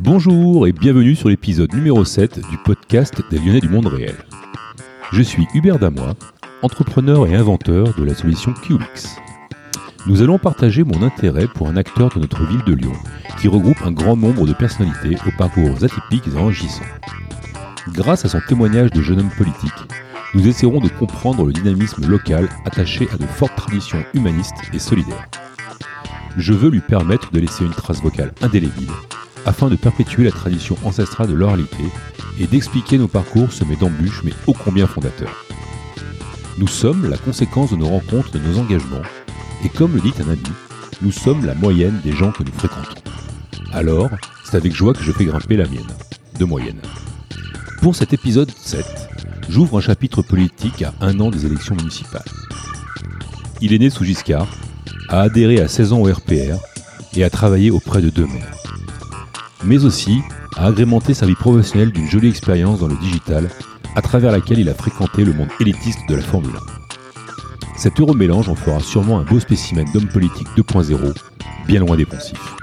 Bonjour et bienvenue sur l'épisode numéro 7 du podcast des Lyonnais du monde réel. Je suis Hubert Damois, entrepreneur et inventeur de la solution QX. Nous allons partager mon intérêt pour un acteur de notre ville de Lyon qui regroupe un grand nombre de personnalités au parcours atypiques et enrichissants. Grâce à son témoignage de jeune homme politique, nous essaierons de comprendre le dynamisme local attaché à de fortes traditions humanistes et solidaires. Je veux lui permettre de laisser une trace vocale indélébile afin de perpétuer la tradition ancestrale de l'oralité et d'expliquer nos parcours semés d'embûches mais ô combien fondateurs. Nous sommes la conséquence de nos rencontres, de nos engagements, et comme le dit un ami, nous sommes la moyenne des gens que nous fréquentons. Alors, c'est avec joie que je fais grimper la mienne, de moyenne. Pour cet épisode 7, j'ouvre un chapitre politique à un an des élections municipales. Il est né sous Giscard, a adhéré à 16 ans au RPR et a travaillé auprès de deux maires. Mais aussi a agrémenté sa vie professionnelle d'une jolie expérience dans le digital, à travers laquelle il a fréquenté le monde élitiste de la Formule 1. Cet heureux mélange en fera sûrement un beau spécimen d'homme politique 2.0, bien loin des poncifs.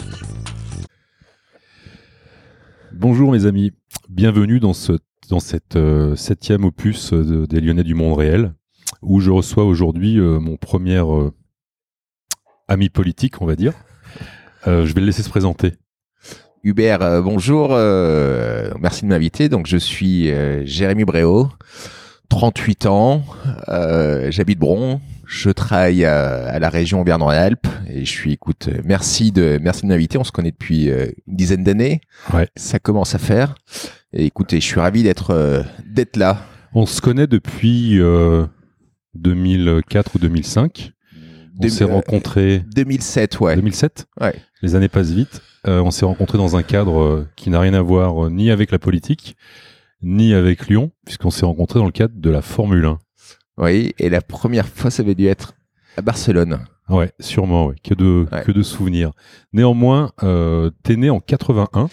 Bonjour mes amis, bienvenue dans, ce, dans cette euh, septième opus de- des Lyonnais du monde réel, où je reçois aujourd'hui euh, mon premier euh, ami politique, on va dire. Euh, je vais le laisser se présenter. Hubert, euh, bonjour. euh, merci de m'inviter. Donc, je suis Jérémy Bréau, 38 ans. J'habite Bron. Je travaille à, à la région Auvergne-Rhône-Alpes et je suis, écoute, merci de merci de m'inviter. On se connaît depuis une dizaine d'années. Ouais. Ça commence à faire. Et écoutez, je suis ravi d'être d'être là. On se connaît depuis euh, 2004 ou 2005. On s'est euh, rencontrés 2007, ouais. 2007. Ouais. Les années passent vite. Euh, on s'est rencontrés dans un cadre euh, qui n'a rien à voir ni avec la politique, ni avec Lyon, puisqu'on s'est rencontrés dans le cadre de la Formule 1. Oui. Et la première fois, ça avait dû être à Barcelone. Ouais, sûrement, ouais. Que de, Ouais. que de souvenirs. Néanmoins, euh, t'es né en 81,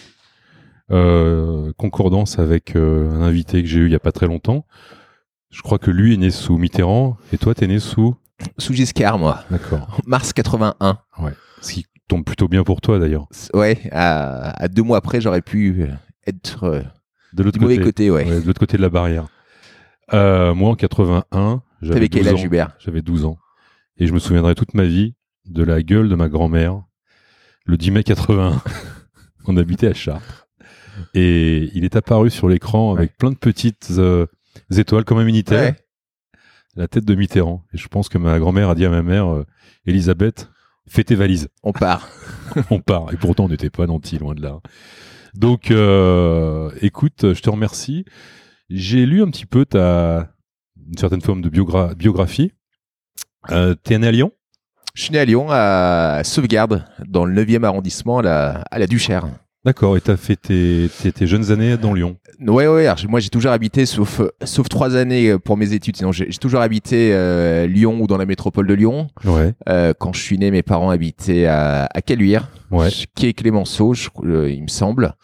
euh, concordance avec euh, un invité que j'ai eu il y a pas très longtemps. Je crois que lui est né sous Mitterrand, et toi, t'es né sous... Sous Giscard, moi. D'accord. Mars 81. Ce qui tombe plutôt bien pour toi, d'ailleurs. Ouais. À, à deux mois après, j'aurais pu être euh, De l'autre côté. côté, ouais. Ouais, de l'autre côté de la barrière. Euh, moi, en 81, j'avais T'avais quel 12 âge, ans. J'avais 12 ans. Et je me souviendrai toute ma vie de la gueule de ma grand-mère le 10 mai 81. On habitait à Chartres. Et il est apparu sur l'écran avec plein de petites euh, étoiles comme un Minitel, Ouais. La tête de Mitterrand. Et je pense que ma grand-mère a dit à ma mère, euh, Elisabeth, fais tes valises. On part. on part. Et pourtant, on n'était pas nantis, loin de là. Donc, euh, écoute, je te remercie. J'ai lu un petit peu ta une certaine forme de biogra- biographie. Euh, T'es né à Lyon? Je suis né à Lyon, à Sauvegarde, dans le 9e arrondissement, à la, à la Duchère. D'accord. Et t'as fait tes, tes, tes jeunes années dans Lyon Ouais, ouais, alors, moi j'ai toujours habité, sauf, euh, sauf trois années euh, pour mes études. Sinon, j'ai j'ai toujours habité euh, Lyon ou dans la métropole de Lyon. Ouais. Euh, quand je suis né, mes parents habitaient à, à Caluire, Ouais. qui est Clémenceau, je- euh, il me semble.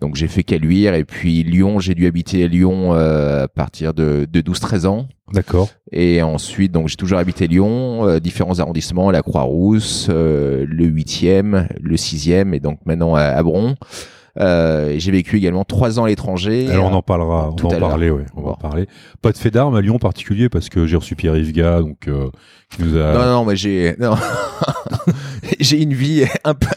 Donc j'ai fait Caluire et puis Lyon, j'ai dû habiter à Lyon euh, à partir de, de 12-13 ans. D'accord. Et ensuite, donc j'ai toujours habité Lyon, euh, différents arrondissements, la Croix-Rousse, euh, le 8e, le 6e, et donc maintenant à, à Bron. Euh, j'ai vécu également trois ans à l'étranger. Alors on en parlera, on va en parler, ouais, on va en parler. Pas de fait d'armes à Lyon en particulier parce que j'ai reçu Pierre Yves donc euh, qui nous a. Non, non, mais j'ai non. j'ai une vie un peu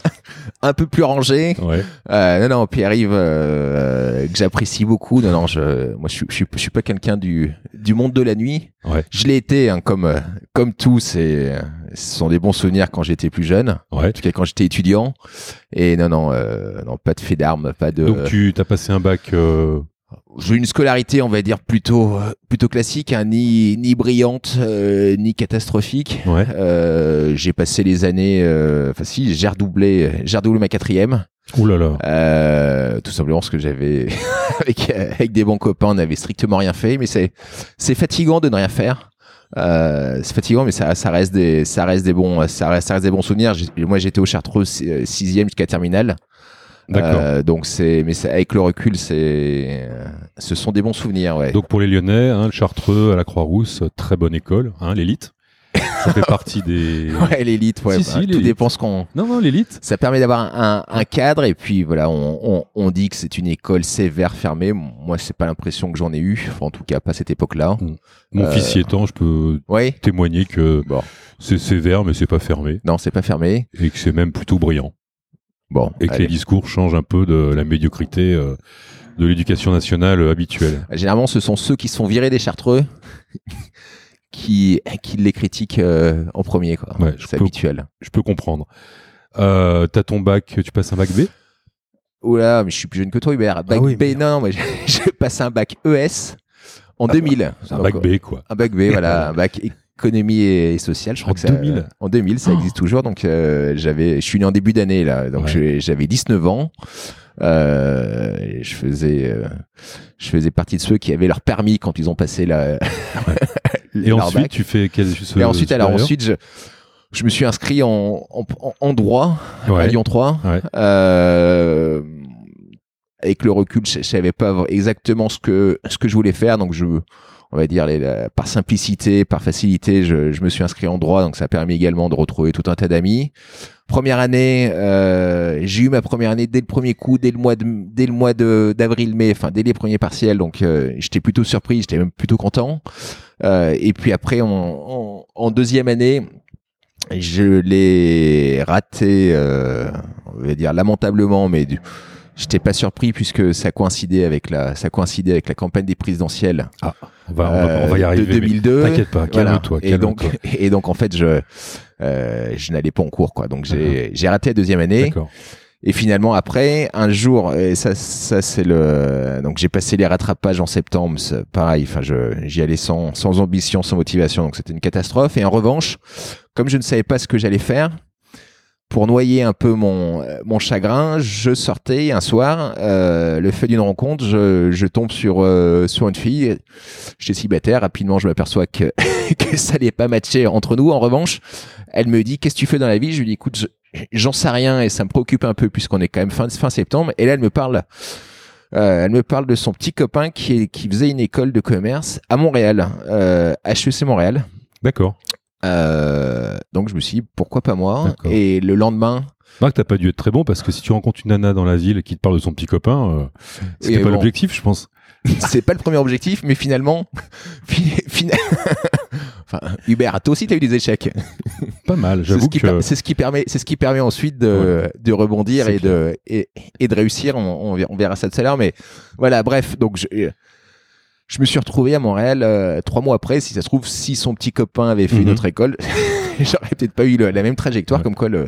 un peu plus rangée. Ouais. Euh, non, non, Pierre-Yves euh, que j'apprécie beaucoup. Non, non, je, moi, je suis pas quelqu'un du du monde de la nuit. Ouais. Je l'ai été, hein, comme euh, comme tous. C'est ce sont des bons souvenirs quand j'étais plus jeune. Ouais. En tout cas, quand j'étais étudiant. Et non, non, euh, non, pas de fait d'armes, pas de. Donc tu as passé un bac. euh, J'ai eu une scolarité, on va dire plutôt euh, plutôt classique, hein, ni ni brillante, euh, ni catastrophique. Ouais. Euh, j'ai passé les années, euh, enfin si, j'ai redoublé, j'ai redoublé ma quatrième, Ouh là là. euh, tout simplement parce que j'avais avec avec des bons copains, on n'avait strictement rien fait, mais c'est c'est fatigant de ne rien faire. Euh, c'est fatigant, mais ça, ça reste des, ça reste des bons, ça reste, ça reste des bons souvenirs. Moi, j'étais au Chartreux euh, sixième jusqu'à terminale. D'accord. Euh, donc c'est, mais c'est- avec le recul, c'est, ce sont des bons souvenirs, ouais. Donc pour les Lyonnais, hein, le Chartreux à la Croix-Rousse, très bonne école, hein, l'élite. Ça fait partie des. Ouais, l'élite, ouais. Si, bah, si, tout dépend ce qu'on. Non, non, l'élite. Ça permet d'avoir un, un cadre et puis voilà, on, on, on dit que c'est une école sévère fermée. Moi, c'est pas l'impression que j'en ai eu. Enfin, en tout cas, pas à cette époque-là. Mon Euh, fils y étant, je peux témoigner que Bon, c'est sévère, mais c'est pas fermé. non, c'est pas fermé. Et que c'est même plutôt brillant. Bon, Et que allez. les discours changent un peu de la médiocrité euh, de l'éducation nationale habituelle. généralement, ce sont ceux qui se font virer des chartreux qui qui les critiquent euh, en premier, quoi. Ouais, je c'est habituel. Je peux comprendre. Euh, T'as ton bac, tu passes un bac B? Oula, mais je suis plus jeune que toi, Hubert. Bac Ah oui, B, non, non, mais j'ai passé un bac ES en 2000. C'est un Donc, bac B, quoi. Un bac B, voilà, un bac économie et, et social. Je crois En que ça, 2000? en 2000, ça existe toujours. Donc euh, j'avais, je suis né en début d'année là, donc Ouais. j'avais 19 ans. Euh, et je faisais, euh, je faisais partie de ceux qui avaient leur permis quand ils ont passé la. Et ensuite, tu fais quel et ensuite, alors ensuite, je, je me suis inscrit en, en, en- droit à Ouais. Lyon 3. Ouais. Euh, avec le recul, je, je savais pas exactement ce que ce que je voulais faire, donc je, on va dire, les- la- par simplicité, par facilité, je, je me suis inscrit en droit, donc ça a permis également de retrouver tout un tas d'amis. Première année, euh, j'ai eu ma première année dès le premier coup, dès le mois de, dès le mois d'avril-mai, enfin dès les premiers partiels, donc euh, j'étais plutôt surpris, j'étais même plutôt content. Euh, et puis après, en, en, en deuxième année, je l'ai raté, euh, on va dire lamentablement, mais du, j'étais pas surpris puisque ça coïncidait avec la, ça coïncidait avec la campagne des présidentielles On va, on va, on va y euh, arriver. de mais 2002. T'inquiète pas, Voilà. calme-toi. Et donc, calme-toi. et donc en fait, je, euh, je n'allais pas en cours, quoi. Donc j'ai, j'ai raté la deuxième année. D'accord. Et finalement, après, un jour, et ça, ça c'est le. Donc, j'ai passé les rattrapages en septembre. Pareil, enfin, j'y allais sans, sans ambition, sans motivation. Donc, c'était une catastrophe. Et en revanche, comme je ne savais pas ce que j'allais faire, pour noyer un peu mon, mon chagrin, je sortais un soir, euh, le fait d'une rencontre, je, je tombe sur, euh, sur une fille. J'étais célibataire. Rapidement, je m'aperçois que, que ça n'allait pas matcher entre nous. En revanche, elle me dit, qu'est-ce que tu fais dans la vie? Je lui dis, écoute, je- j'en sais rien et ça me préoccupe un peu puisqu'on est quand même fin, fin septembre. Et là, elle me parle, euh, elle me parle de son petit copain qui, est, qui faisait une école de commerce à Montréal, euh, HEC Montréal. D'accord. Euh, donc je me suis dit, pourquoi pas moi? Et le lendemain, Marc, t'as pas dû être très bon parce que si tu rencontres une nana dans la ville qui te parle de son petit copain, euh, c'était pas bon. l'objectif, je pense. c'est pas le premier objectif, mais finalement, fi- fina- enfin, Hubert, toi aussi t'as eu des échecs. Pas mal, C'est ce, j'avoue que. c'est ce qui permet, c'est ce qui permet ensuite de, de rebondir et de, et, et de réussir. On, on verra- ça tout à l'heure, mais voilà, bref. Donc, je, je me suis retrouvé à Montréal euh, trois mois après. Si ça se trouve, si son petit copain avait fait une Mhm. autre école, j'aurais peut-être pas eu le- la même trajectoire. Ouais. Comme quoi, le,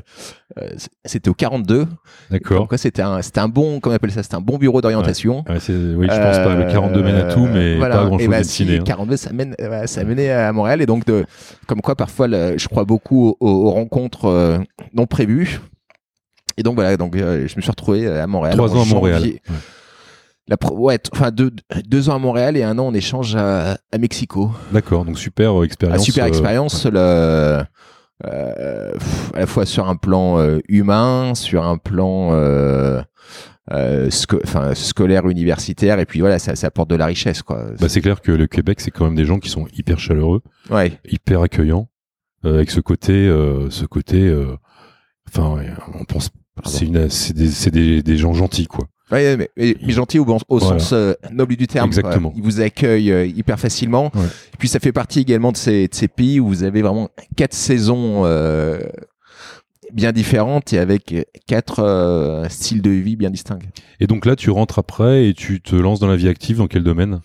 euh, c'était au 42. Comme D'accord. quoi, c'était un, c'était un bon, comment on appelle ça, c'était un bon bureau d'orientation. Ouais, oui, je pense pas. Le 42 mène à tout, mais Euh, voilà. pas grand chose bah, de si, ciné. hein. 42, ça mène, euh, ça menait à Montréal et donc de, comme quoi parfois, le- je crois beaucoup aux, aux rencontres non prévues. Et donc voilà, donc euh, je me suis retrouvé à Montréal. Trois ans à Montréal. La ouais, enfin deux, deux ans à Montréal et un an en échange à, à Mexico. D'accord, donc super Ah, expérience. super euh, expérience, euh, pff, à la fois sur un plan euh, humain, sur un plan euh, euh, sco- scolaire, universitaire, et puis voilà, ça, ça apporte de la richesse, quoi. Bah, c'est clair que le Québec, c'est quand même des gens qui sont hyper chaleureux, ouais. hyper accueillants, euh, avec ce côté, euh, ce côté, enfin, on pense, c'est des, des, des gens gentils, quoi. Ouais, mais, mais- mais gentil au, bon- au Voilà. sens euh, noble du terme. Exactement. Ils vous accueillent euh, hyper facilement. Ouais. Et puis ça fait partie également de ces, de ces pays où vous avez vraiment quatre saisons euh, bien différentes et avec quatre euh, styles de vie bien distincts. Et donc là, tu rentres après et tu te lances dans la vie active dans quel domaine?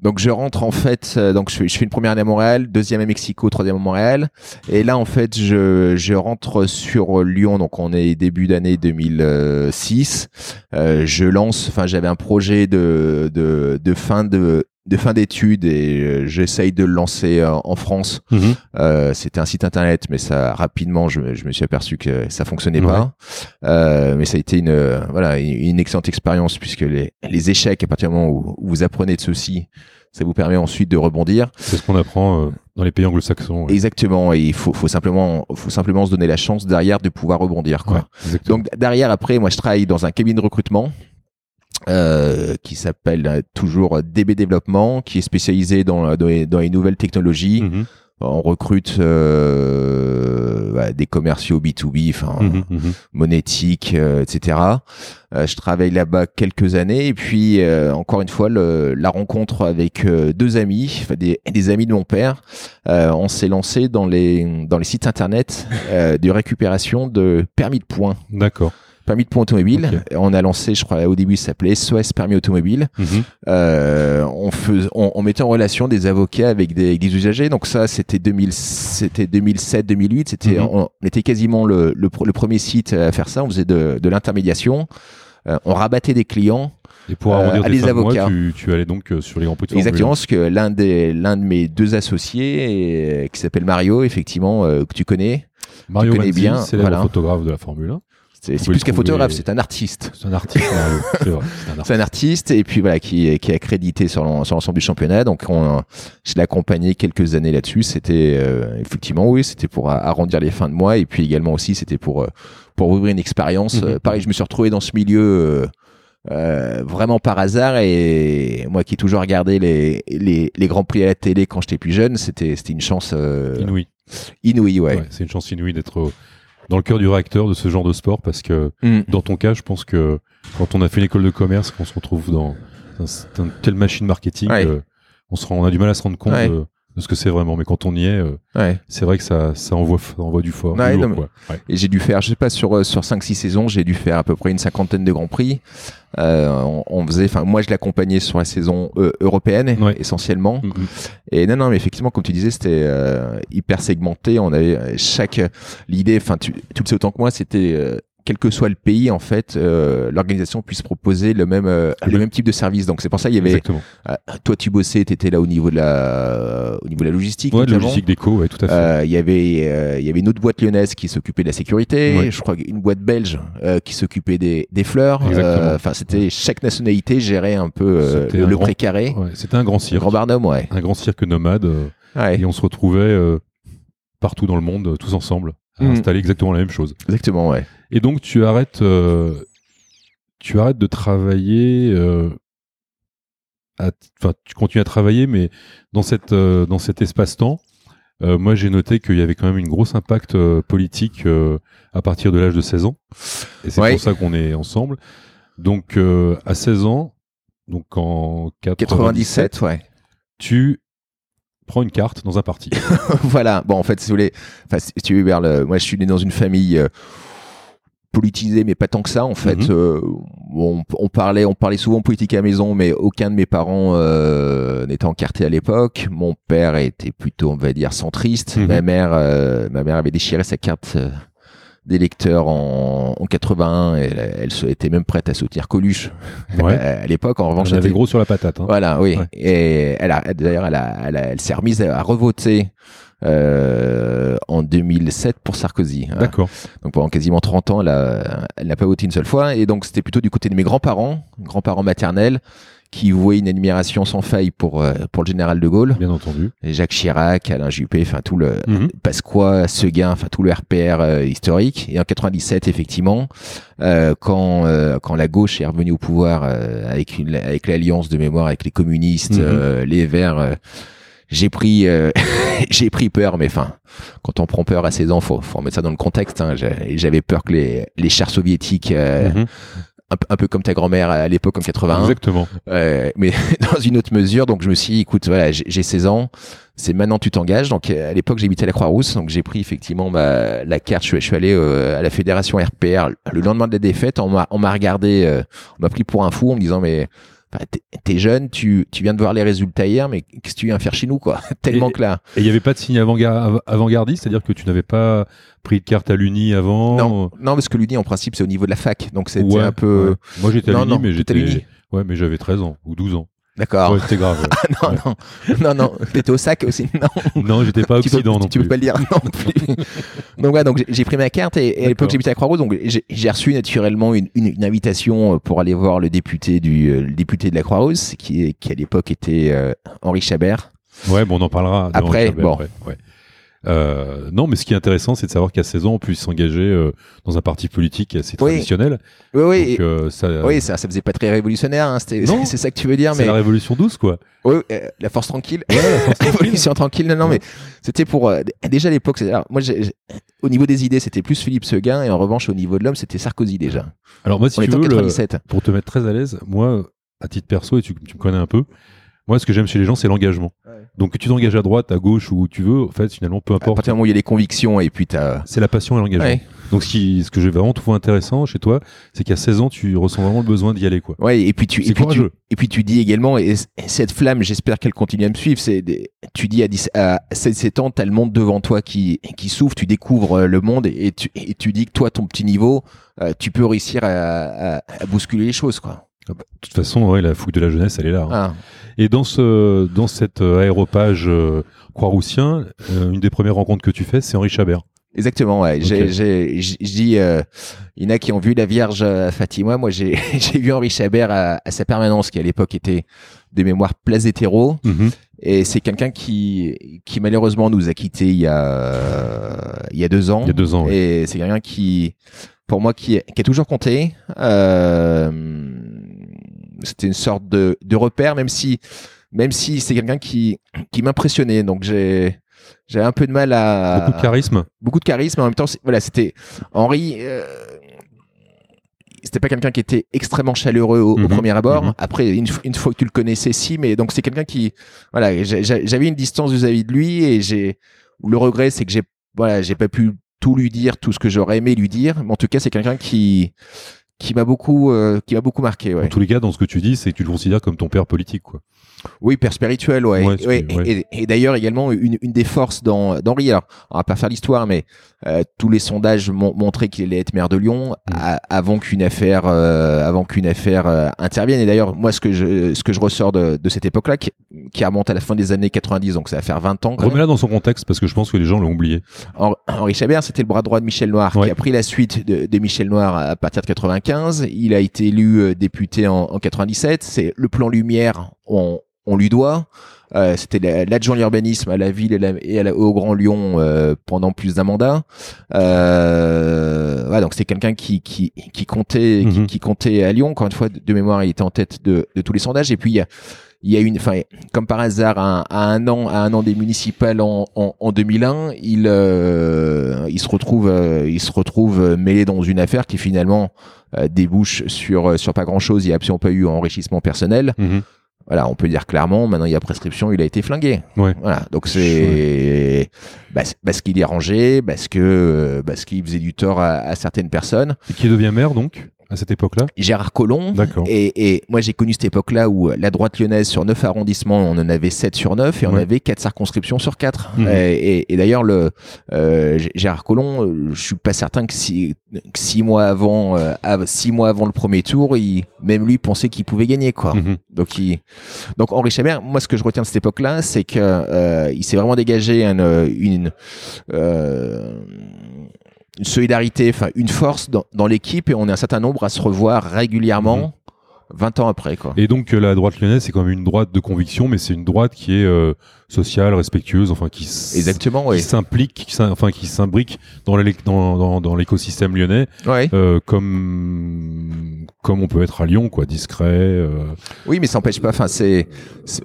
Donc je rentre en fait, euh, donc je je fais une première année à Montréal, deuxième à Mexico, troisième à Montréal, et là en fait je, je rentre sur Lyon, donc on est début d'année 2006. Euh, je lance, enfin j'avais un projet de, de, de fin de de fin d'études et euh, j'essaye de le lancer euh, en France. Euh, C'était un site internet, mais ça rapidement, je, me- je me suis aperçu que ça fonctionnait Ouais. pas. Euh, mais ça a été une euh, voilà une, excellente expérience puisque les, les échecs, à partir du moment où, où vous apprenez de ceci, ça vous permet ensuite de rebondir. C'est ce qu'on apprend euh, dans les pays anglo-saxons. ouais. Exactement. Et il faut, faut simplement faut simplement se donner la chance derrière de pouvoir rebondir quoi. Ouais. Donc derrière, après, moi, je travaille dans un cabinet de recrutement euh, qui s'appelle euh, toujours DB Développement, qui est spécialisé dans, dans, les, dans les nouvelles technologies, Mhm. On recrute euh, bah, des commerciaux B2B, enfin Mhm, mhm. monétiques, euh, etc. Je travaille là-bas quelques années et puis euh, encore une fois le- la rencontre avec deux amis, des, des amis de mon père. On s'est lancé dans les dans les sites internet de récupération de permis de points, D'accord. Permis de points automobile. On a lancé, je crois au début, ça s'appelait SOS permis automobile. Mhm. Euh, on, fais- on, on mettait en relation des avocats avec des, avec des usagers. Donc ça, c'était 2000, c'était 2007, 2008. C'était, Mhm. on, on était quasiment le, le, le premier site à faire ça. On faisait de, de l'intermédiation. Euh, on rabattait des clients. Et pour Euh, à tes les fins de mois, avocats. tu, tu allais donc euh, sur les grands prix de Exactement, parce que l'un des, l'un de mes deux associés, euh, qui s'appelle Mario, effectivement, euh, que tu connais, 1. Mario tu connais Manzi, bien, célèbre voilà. photographe de la Formule 1. C'est, plus qu'un photographe, c'est un artiste. C'est un artiste. C'est un artiste. Et puis voilà qui, qui est accrédité sur l'en- sur l'ensemble du championnat. Donc on, je l'ai accompagné quelques années là-dessus. C'était euh, effectivement oui, c'était pour arrondir les fins de mois et puis également aussi c'était pour euh, pour ouvrir une expérience. Mhm. Pareil, je me suis retrouvé dans ce milieu. euh, vraiment par hasard et moi qui ai toujours regardé les, les, les grands prix à la télé quand j'étais plus jeune c'était c'était une chance euh, Inouï. inouïe ouais, Ouais, c'est une chance inouïe d'être dans le cœur du réacteur de ce genre de sport parce que Mm. dans ton cas, je pense que quand on a fait une école de commerce, qu'on se retrouve dans un- telle machine marketing, Ouais. euh, on, se rend, on a du mal à se rendre compte Ouais. de, de ce que c'est vraiment. Mais quand on y est, euh, ouais. c'est vrai que ça, ça envoie, ça envoie du fort. Ouais, du lourd, non, mais- quoi. Ouais. Et j'ai dû faire, je sais pas, sur, euh, sur 5-6 saisons, j'ai dû faire à peu près une cinquantaine de grands prix. Euh, on, on faisait, enfin, moi je l'accompagnais sur la saison euh, européenne, essentiellement. Mhm. Et non, non, mais effectivement, comme tu disais, c'était euh, hyper segmenté. On avait chaque, l'idée, enfin, tu, tu le sais autant que moi, c'était, euh, quel que soit le pays, en fait, euh, l'organisation puisse proposer le même, euh, le même type de service. Donc c'est pour ça il y avait, Exactement. euh, toi tu bossais, t'étais là au niveau de la, au niveau de la logistique. Ouais, notamment. logistique déco, ouais, tout à fait. Euh, Il y avait euh, il y avait une autre boîte lyonnaise qui s'occupait de la sécurité, Ouais. je crois une boîte belge euh, qui s'occupait des, des fleurs. Euh, Enfin, c'était chaque nationalité gérait un peu le, un le grand- précaré. Ouais, C'était un grand cirque. Grand Barnum, ouais. Un grand cirque nomade. ouais. et on se retrouvait euh, partout dans le monde, tous ensemble, à Mhm. installer exactement la même chose. Exactement, ouais. Et donc tu arrêtes, euh, tu arrêtes de travailler. euh, Enfin, tu continues à travailler, mais dans cette euh, dans cet espace-temps, euh, moi j'ai noté qu'il y avait quand même une grosse impact euh, politique euh, à partir de l'âge de 16 ans. Et c'est Ouais. pour ça qu'on est ensemble. Donc à 16 ans, donc en 97, 97, ouais. tu prends une carte dans un parti. voilà. Bon, en fait, si vous voulez, enfin, si tu veux, le, moi, je suis né dans une famille euh, politisée, mais pas tant que ça. En fait, Mhm. Euh, on, on parlait, on parlait souvent politique à la maison, mais aucun de mes parents euh, n'était encarté à l'époque. Mon père était plutôt, on va dire, centriste. Mhm. Ma mère, euh, ma mère avait déchiré sa carte. Euh, d'électeur en, en 81 et elle, elle se- était même prête à soutenir Coluche Ouais. à, à l'époque en revanche avait elle était- gros sur la patate. Hein. voilà, oui. Ouais. Et elle a, d'ailleurs, elle, a, elle, a- elle s'est remise à revoter euh, en 2007 pour Sarkozy. hein. D'accord. Donc pendant quasiment 30 ans, elle a- elle n'a pas voté une seule fois. Et donc c'était plutôt du côté de mes grands-parents, grands-parents maternels, qui vouaient une admiration sans faille pour euh, pour le général de Gaulle, Bien entendu. Et Jacques Chirac, Alain Juppé, enfin tout le Mhm. Pasqua, Seguin, enfin tout le RPR euh, historique. Et en 97, effectivement, euh, quand euh, quand la gauche est revenue au pouvoir euh, avec une, avec l'alliance de mémoire avec les communistes, euh, les Verts, euh, j'ai pris euh, j'ai pris peur. Mais enfin, quand on prend peur à 16 ans, faut faut remettre ça dans le contexte. hein. J'avais peur que les les chars soviétiques euh, Mhm. Un, peu- un peu comme ta grand-mère à l'époque en 81. Exactement. Euh, mais dans une autre mesure, donc je me suis dit, écoute, voilà, j'ai j'ai 16 ans, c'est maintenant tu t'engages. Donc euh, à l'époque, j'habitais à la Croix-Rousse, donc j'ai pris effectivement ma, la carte. Je suis, je suis allé euh, à la fédération RPR le lendemain de la défaite. On m'a on m'a regardé, euh, on m'a pris pour un fou en me disant, mais enfin, t'es- jeune, tu, tu viens de voir les résultats hier, mais qu'est-ce que tu viens faire chez nous, quoi Tellement Et- que là. Et il n'y avait pas de signe avant-gar- av- avant-gardiste, c'est-à-dire que tu n'avais pas pris de carte à l'uni avant Non, non, parce que l'UNI, en principe, c'est au niveau de la fac, donc c'était Ouais, un peu. ouais. Moi j'étais à Non, l'uni, non, mais j'étais. Ouais, mais j'avais 13 ans ou 12 ans. D'accord. Ouais, c'était grave. ouais. non, non, non, non. T'étais au sac aussi. Non. non, j'étais pas tu peux, Occident non tu plus. peux pas le dire non plus. donc voilà, donc j'ai- pris ma carte et, et à l'époque j'habitais à Croix-Rouge, donc j'ai reçu naturellement une, une, une invitation pour aller voir le député du euh, le député de la Croix-Rouge, qui, à l'époque était euh, Henri Chabert. Ouais, bon, on en parlera. Après, Chabert bon. après, ouais. Euh, non, mais ce qui est intéressant, c'est de savoir qu'à 16 ans, on puisse s'engager euh, dans un parti politique assez Oui. traditionnel. Oui, oui, Donc, et- euh, ça, oui, ça, ça faisait pas très révolutionnaire. Hein, c'est ça que tu veux dire, c'est mais la révolution douce, quoi. Oui, la force tranquille. Ouais, la force tranquille. Révolution tranquille. Non, non, Ouais. mais c'était pour déjà à l'époque. moi, au niveau des idées, c'était plus Philippe Seguin, et en revanche, au niveau de l'homme, c'était Sarkozy déjà. Alors moi, si On tu veux, le- 97. pour te mettre très à l'aise, moi, à titre perso, et tu, tu me connais un peu, moi, ce que j'aime chez les gens, c'est l'engagement. Donc, que tu t'engages à droite, à gauche, ou où tu veux, en fait, finalement, peu À importe. partir du moment où il y a les convictions, et puis t'as. C'est la passion et l'engagement. Ouais. Donc, ce, qui, ce que j'ai vraiment trouvé intéressant chez toi, c'est qu'à 16 ans, tu ressens vraiment le besoin d'y aller, quoi. Ouais, et puis tu, C'est et puis tu, et puis tu dis également, et, cette flamme, j'espère qu'elle continue à me suivre. C'est, tu dis à, 10 à 7 ans, t'as le monde devant toi qui, qui s'ouvre, tu découvres euh, le monde, et tu, et tu dis que toi, ton petit niveau, euh, tu peux réussir à, à, à bousculer les choses, quoi. Ah bah, De toute façon, ouais, la fougue de la jeunesse, elle est là. hein. Ah. Et dans ce dans cet euh, aéropage euh, Croix-Roussien, euh, une des premières rencontres que tu fais, c'est Henri Chabert. Exactement, ouais. J'ai, Ok. j'ai, je dis, euh, il y en a qui ont vu la Vierge euh, Fatima. Moi, j'ai, j'ai vu Henri Chabert à, à sa permanence, qui à l'époque était de mémoire Place des Terreaux. Et c'est quelqu'un qui, qui malheureusement nous a quittés il y a, il y a deux ans. Il y a deux ans. ouais. Et c'est quelqu'un qui, pour moi, qui, qui a toujours compté. Euh, c'était une sorte de, de repère, même si, même si c'est quelqu'un qui, qui m'impressionnait. Donc j'ai, j'ai un peu de mal à Beaucoup de charisme. beaucoup de charisme. En même temps, voilà, c'était Henri. euh, c'était pas quelqu'un qui était extrêmement chaleureux au, au Mhm, premier abord. mhm. Après, une, une fois que tu le connaissais, si, mais donc c'est quelqu'un qui, voilà, j'avais une distance vis-à-vis de lui et j'ai, le regret, c'est que j'ai, voilà, j'ai pas pu tout lui dire, tout ce que j'aurais aimé lui dire. Mais en tout cas, c'est quelqu'un qui, qui m'a beaucoup, euh, qui m'a beaucoup marqué, ouais. En tous les cas, dans ce que tu dis, c'est que tu le considères comme ton père politique, quoi. Oui, père spirituel, ouais. Ouais. Et, et d'ailleurs également une, une des forces dans d'Henri. Alors, on va pas faire l'histoire, mais euh, tous les sondages mon- montraient qu'il allait être maire de Lyon Mm. avant qu'une affaire, euh, avant qu'une affaire euh, intervienne. Et d'ailleurs, moi, ce que je, ce que je ressors de, de cette époque-là, qui, qui remonte à la fin des années 90, donc ça va faire 20 ans. Remets-la dans son contexte parce que je pense que les gens l'ont oublié. Hen- Henri Chabert, c'était le bras droit de Michel Noir, qui a pris la suite de, de Michel Noir à partir de 95. Il a été élu euh, député en, en 97. C'est le plan Lumière, on, on lui doit. Euh, c'était la- l'adjoint à l'urbanisme à la ville et, la- et à la- au Grand Lyon euh, pendant plus d'un mandat. Euh, voilà, donc c'est quelqu'un qui, qui, qui comptait, qui, Mhm. qui comptait à Lyon. Encore une fois, de, de mémoire, il était en tête de, de tous les sondages. Et puis il y a, il y a une, enfin, comme par hasard, à, à un an, à un an des municipales en, en, en 2001, il, euh, il se retrouve, euh, il se retrouve mêlé dans une affaire qui finalement euh, débouche sur sur pas grand chose. Il n'y a absolument pas eu enrichissement personnel. Voilà, on peut dire clairement. Maintenant, il y a prescription. Il a été flingué. Ouais. Voilà, donc c'est parce, parce qu'il est rangé, parce que euh, parce qu'il faisait du tort à, à certaines personnes. Et qui devient maire, donc, à cette époque-là Gérard Collomb. D'accord. Et, et moi, j'ai connu cette époque-là où la droite lyonnaise, sur 9 arrondissements, on en avait 7 sur 9 et on avait 4 circonscriptions sur 4. Mhm. Et, et- et d'ailleurs, le euh, Gérard Collomb, euh, je suis pas certain que six, que six mois avant, euh, six mois avant le premier tour, il, même lui pensait qu'il pouvait gagner, quoi. Mhm. Donc, il, donc Henri Chabert, moi, ce que je retiens de cette époque-là, c'est que euh, il s'est vraiment dégagé euh, une euh, une solidarité, enfin une force dans, l'équipe, et on est un certain nombre à se revoir régulièrement. 20 ans après, quoi. Et donc, euh, la droite lyonnaise, c'est quand même une droite de conviction, mais c'est une droite qui est euh, sociale, respectueuse, enfin, qui s'implique, qui enfin, qui s'imbrique dans l'élec- dans, dans, dans l'écosystème lyonnais, ouais. euh, comme comme on peut être à Lyon, quoi, discret, euh, Oui, mais ça n'empêche pas. Enfin, c'est,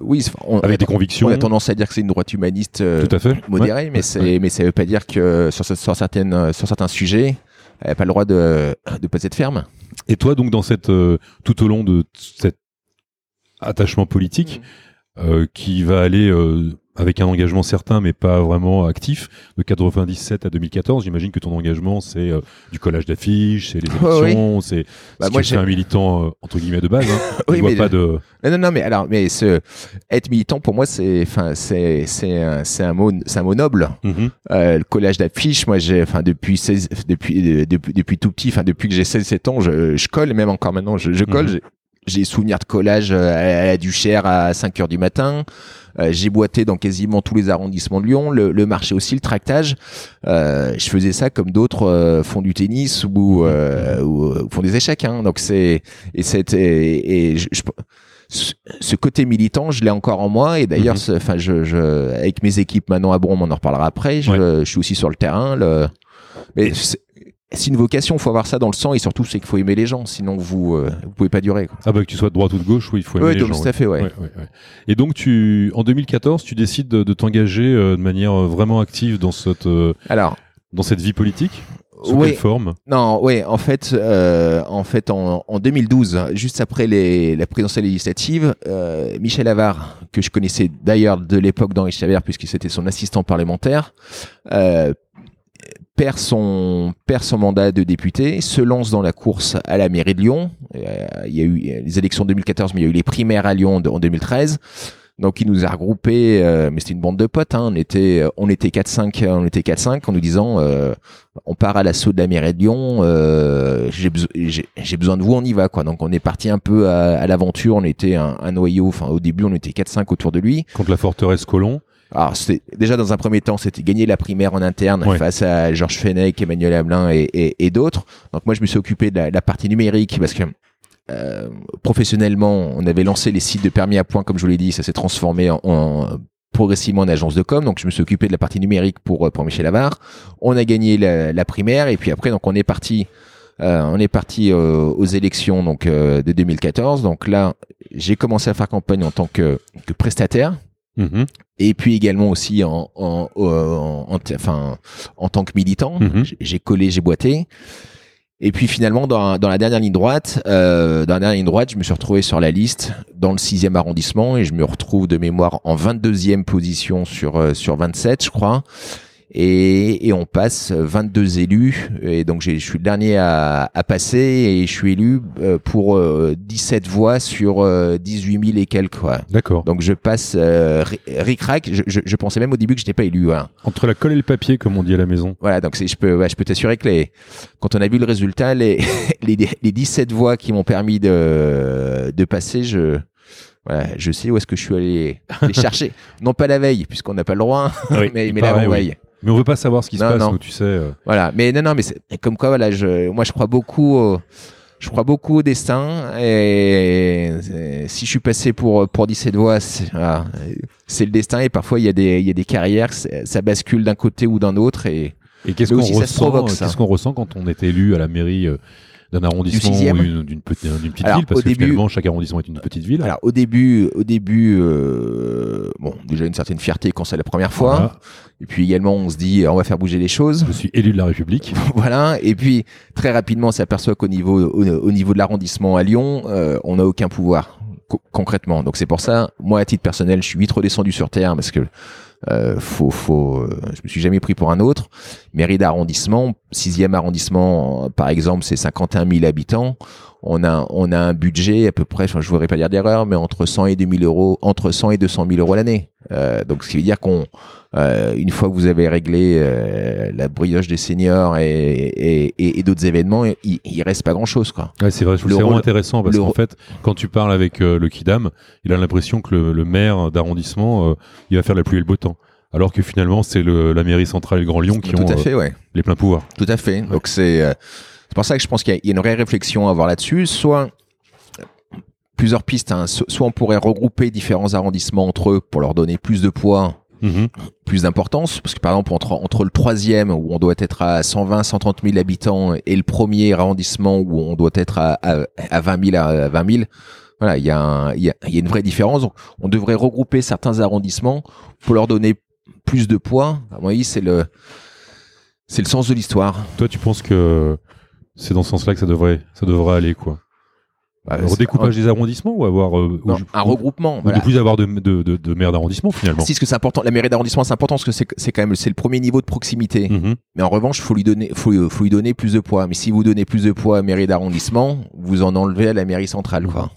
oui, on, avec des convictions. on a tendance à dire que c'est une droite humaniste Tout à fait. modérée, Ouais. mais c'est, mais ça veut pas dire que sur, ce- sur certaines, sur certains sujets, elle n'a pas le droit de, de pas être ferme. Et toi, donc, dans cette, euh, tout au long de cet attachement politique, euh, qui va aller euh, avec un engagement certain, mais pas vraiment actif, de 97 à 2014, j'imagine que ton engagement, c'est euh, du collage d'affiches, c'est les Ouais, élections, c'est Bah, moi, j'ai- un militant, euh, entre guillemets, de base. Hein, Oui, mais- pas de... Non, non, non, mais alors, mais ce, être militant pour moi, c'est, enfin, c'est, c'est, un, c'est un mot, c'est un mot noble. Mhm. Euh, le collage d'affiches, moi, j'ai, enfin, depuis 16, depuis, depuis, depuis tout petit, enfin, depuis que j'ai 16, 7 ans, je, je colle, même encore maintenant, je, je colle. Mhm. J'ai- J'ai souvenir de collage à la Duchère à 5 heures du matin. Euh, j'ai boité dans quasiment tous les arrondissements de Lyon. Le, le marché aussi, le tractage. Euh, je faisais ça comme d'autres euh, font du tennis ou, euh, ou, font des échecs. Hein. Donc c'est et c'était et, je, je- ce côté militant, je l'ai encore en moi. Et d'ailleurs, Mhm. enfin, je, je, avec mes équipes maintenant à Bron, on en reparlera après. Je, je suis aussi sur le terrain. Le... Mais c'est une vocation, faut avoir ça dans le sang et surtout c'est qu'il faut aimer les gens, sinon vous euh, vous pouvez pas durer. Quoi. Ah bah que tu sois de droite ou de gauche, oui, il faut aimer Ouais, les donc, gens. tout à fait, ouais. Et donc tu, en 2014, tu décides de, de t'engager euh, de manière euh, vraiment active dans cette euh, Alors, dans cette vie politique? Sous Oui. quelle forme? Non, oui, en fait, euh, en fait, en, en 2012, juste après les, la présidentielle législative, euh, Michel Avard, que je connaissais d'ailleurs de l'époque d'Henri Chavert, puisque c'était son assistant parlementaire, euh, perd son perd son mandat de député, se lance dans la course à la mairie de Lyon. Euh, il y a eu les élections de 2014, mais il y a eu les primaires à Lyon en 2013. Donc il nous a regroupés, euh, mais c'était une bande de potes. Hein, on était on était 4-5, on était 4-5 en nous disant euh, on part à l'assaut de la mairie de Lyon. j'ai beso- j'ai j'ai besoin de vous, on y va quoi. Donc on est parti un peu à, l'aventure. On était un, un noyau. Enfin au début on était 4-5 autour de lui. contre la forteresse Colomb. Alors déjà dans un premier temps c'était gagner la primaire en interne Ouais. face à Georges Fenech, Emmanuel Hamelin et, et, et d'autres. Donc moi je me suis occupé de la, la partie numérique parce que euh, professionnellement on avait lancé les sites de permis à points comme je vous l'ai dit, ça s'est transformé en, en- progressivement en agence de com. Donc je me suis occupé de la partie numérique pour euh, pour Michel Avard. On a gagné la, la primaire et puis après donc on est parti euh, on est parti euh, aux élections donc euh, de 2014. Donc là j'ai commencé à faire campagne en tant que, que prestataire Mhm. et puis également aussi en, en, en, en- enfin, en tant que militant. Mhm. J'ai- J'ai collé, j'ai boité. Et puis finalement, dans, dans la dernière ligne droite, euh, dans la dernière ligne droite, je me suis retrouvé sur la liste dans le 6e arrondissement et je me retrouve de mémoire en 22e position sur euh, sur 27, je crois. Et, et on passe 22 élus et donc je suis le dernier à, à passer et je suis élu euh, pour euh, 17 voix sur euh, 18 000 et quelques. D'accord. Donc je passe euh, ri- ric-rac. Je, je, je pensais même au début que j'étais pas élu. Voilà. Entre la colle et le papier, comme on dit à la maison. Voilà. Donc je peux, ouais, je peux t'assurer que les, quand on a vu le résultat, les, les, les 17 voix qui m'ont permis de, de passer, je, voilà, je sais où est-ce que je suis allé les chercher. non pas la veille, puisqu'on n'a pas le droit, Oui, mais, la oui. Mais on veut pas savoir ce qui se passe, non. nous, tu sais. euh. Voilà. Mais non, non, mais c'est comme quoi, voilà, je, moi je crois beaucoup. au- je crois beaucoup au destin et si je suis passé pour pour 17 voix, c'est voilà, c'est le destin et parfois il y a des il y a des carrières, ça bascule d'un côté ou d'un autre et Et qu'est-ce qu'on ressent, qu'est-ce qu'on ressent quand on est élu à la mairie euh, d'un arrondissement ou d'une petite, d'une petite Alors, ville Parce que début- finalement, chaque arrondissement est une petite ville. alors au début au début euh, bon déjà une certaine fierté quand c'est la première fois Voilà. et puis également on se dit on va faire bouger les choses Je suis élu de la République. voilà et puis très rapidement on s'aperçoit qu'au niveau au, au niveau de l'arrondissement à Lyon euh, on n'a aucun pouvoir co- concrètement donc c'est pour ça moi à titre personnel je suis vite redescendu sur terre parce que euh, faut faut euh, je me suis jamais pris pour un autre. Mairie d'arrondissement sixième arrondissement euh, par exemple c'est 51 000 habitants on a on a un budget à peu près je voudrais pas dire d'erreur mais entre 100 et 2000 euros entre 100 et 200 000 euros l'année euh, donc ce qui veut dire qu'on euh, une fois que vous avez réglé euh, la brioche des seniors et, et, et, et d'autres événements, il, il reste pas grand chose quoi. Ouais, c'est vrai, c'est vraiment intéressant parce qu'en fait, quand tu parles avec le Kidam, il a l'impression que le, le maire d'arrondissement, il va faire la pluie et le beau temps. Alors que finalement, c'est la mairie centrale et le Grand Lyon qui Tout ont à euh, fait, ouais. les pleins pouvoirs. Tout à fait. Donc c'est euh, c'est pour ça que je pense qu'il y, a- il y a une vraie réflexion à avoir là-dessus. Soit plusieurs pistes. hein. So- Soit on pourrait regrouper différents arrondissements entre eux pour leur donner plus de poids Mhm. plus d'importance parce que par exemple entre entre le troisième où on doit être à 120 130 000 habitants et le premier arrondissement où on doit être à, à, à 20 000 à 20 000 voilà il y a un- il y a, il y a une vraie différence donc on devrait regrouper certains arrondissements pour leur donner plus de poids à mon avis c'est le c'est le sens de l'histoire Toi, tu penses que c'est dans ce sens-là que ça devrait, ça devrait aller, quoi Bah, Un Redécoupage des arrondissements ou avoir. euh, non, ou- un ou- regroupement ou voilà. de plus avoir de, de, de, de maires d'arrondissement, finalement. si ce que c'est important la mairie d'arrondissement c'est important parce que c'est c'est quand même c'est le premier niveau de proximité Mhm. Mais en revanche, faut lui donner, faut, faut lui donner plus de poids. Mais si vous donnez plus de poids à la mairie d'arrondissement, vous en enlevez à la mairie centrale, quoi.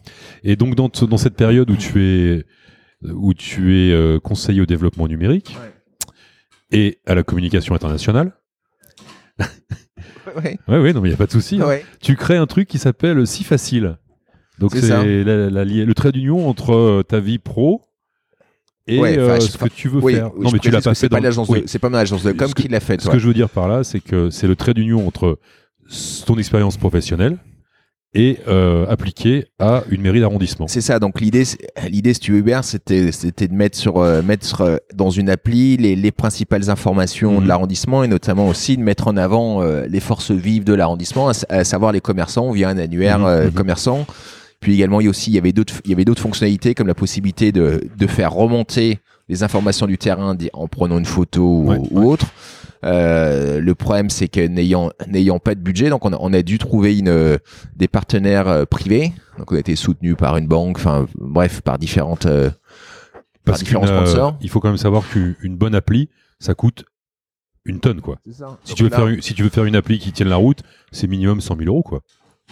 Et donc, dans, dans cette période où tu es, où tu es euh, conseiller au développement numérique et à la communication internationale, Ouais, ouais, non, mais il n'y a pas de souci. hein. ouais. tu crées un truc qui s'appelle Si Facile. Donc C'est c'est la- la le trait d'union entre euh, ta vie pro et Ouais, euh, ce que tu veux Oui, faire. oui, non mais tu l'as pas c'est fait pas dans l'agence oui. de, c'est pas mon agence de com qui l'a fait. Ce que je veux dire par là, c'est que c'est le trait d'union entre s- ton expérience professionnelle et euh, appliqué à une mairie d'arrondissement. C'est ça. Donc l'idée, l'idée, si tu veux, Hubert, c'était, c'était de mettre sur, euh, mettre euh, dans une appli les, les principales informations Mhm. de l'arrondissement et notamment aussi de mettre en avant euh, les forces vives de l'arrondissement, à, sa- à savoir les commerçants via un annuaire Mhm, euh, mhm. commerçant. Puis également, il y aussi, il y avait d'autres, il y avait d'autres fonctionnalités comme la possibilité de, de faire remonter les informations du terrain en prenant une photo ou, Ouais, ou autre. Euh, le problème, c'est que n'ayant n'ayant pas de budget, donc on a, on a dû trouver une euh, des partenaires euh, privés. Donc on a été soutenu par une banque, enfin bref, par différentes euh, par Parce différents sponsors. il faut quand même savoir qu'une une bonne appli, ça coûte une tonne, quoi. Si tu, veux faire une, si tu veux faire une appli qui tienne la route, c'est minimum 100 000 euros, quoi.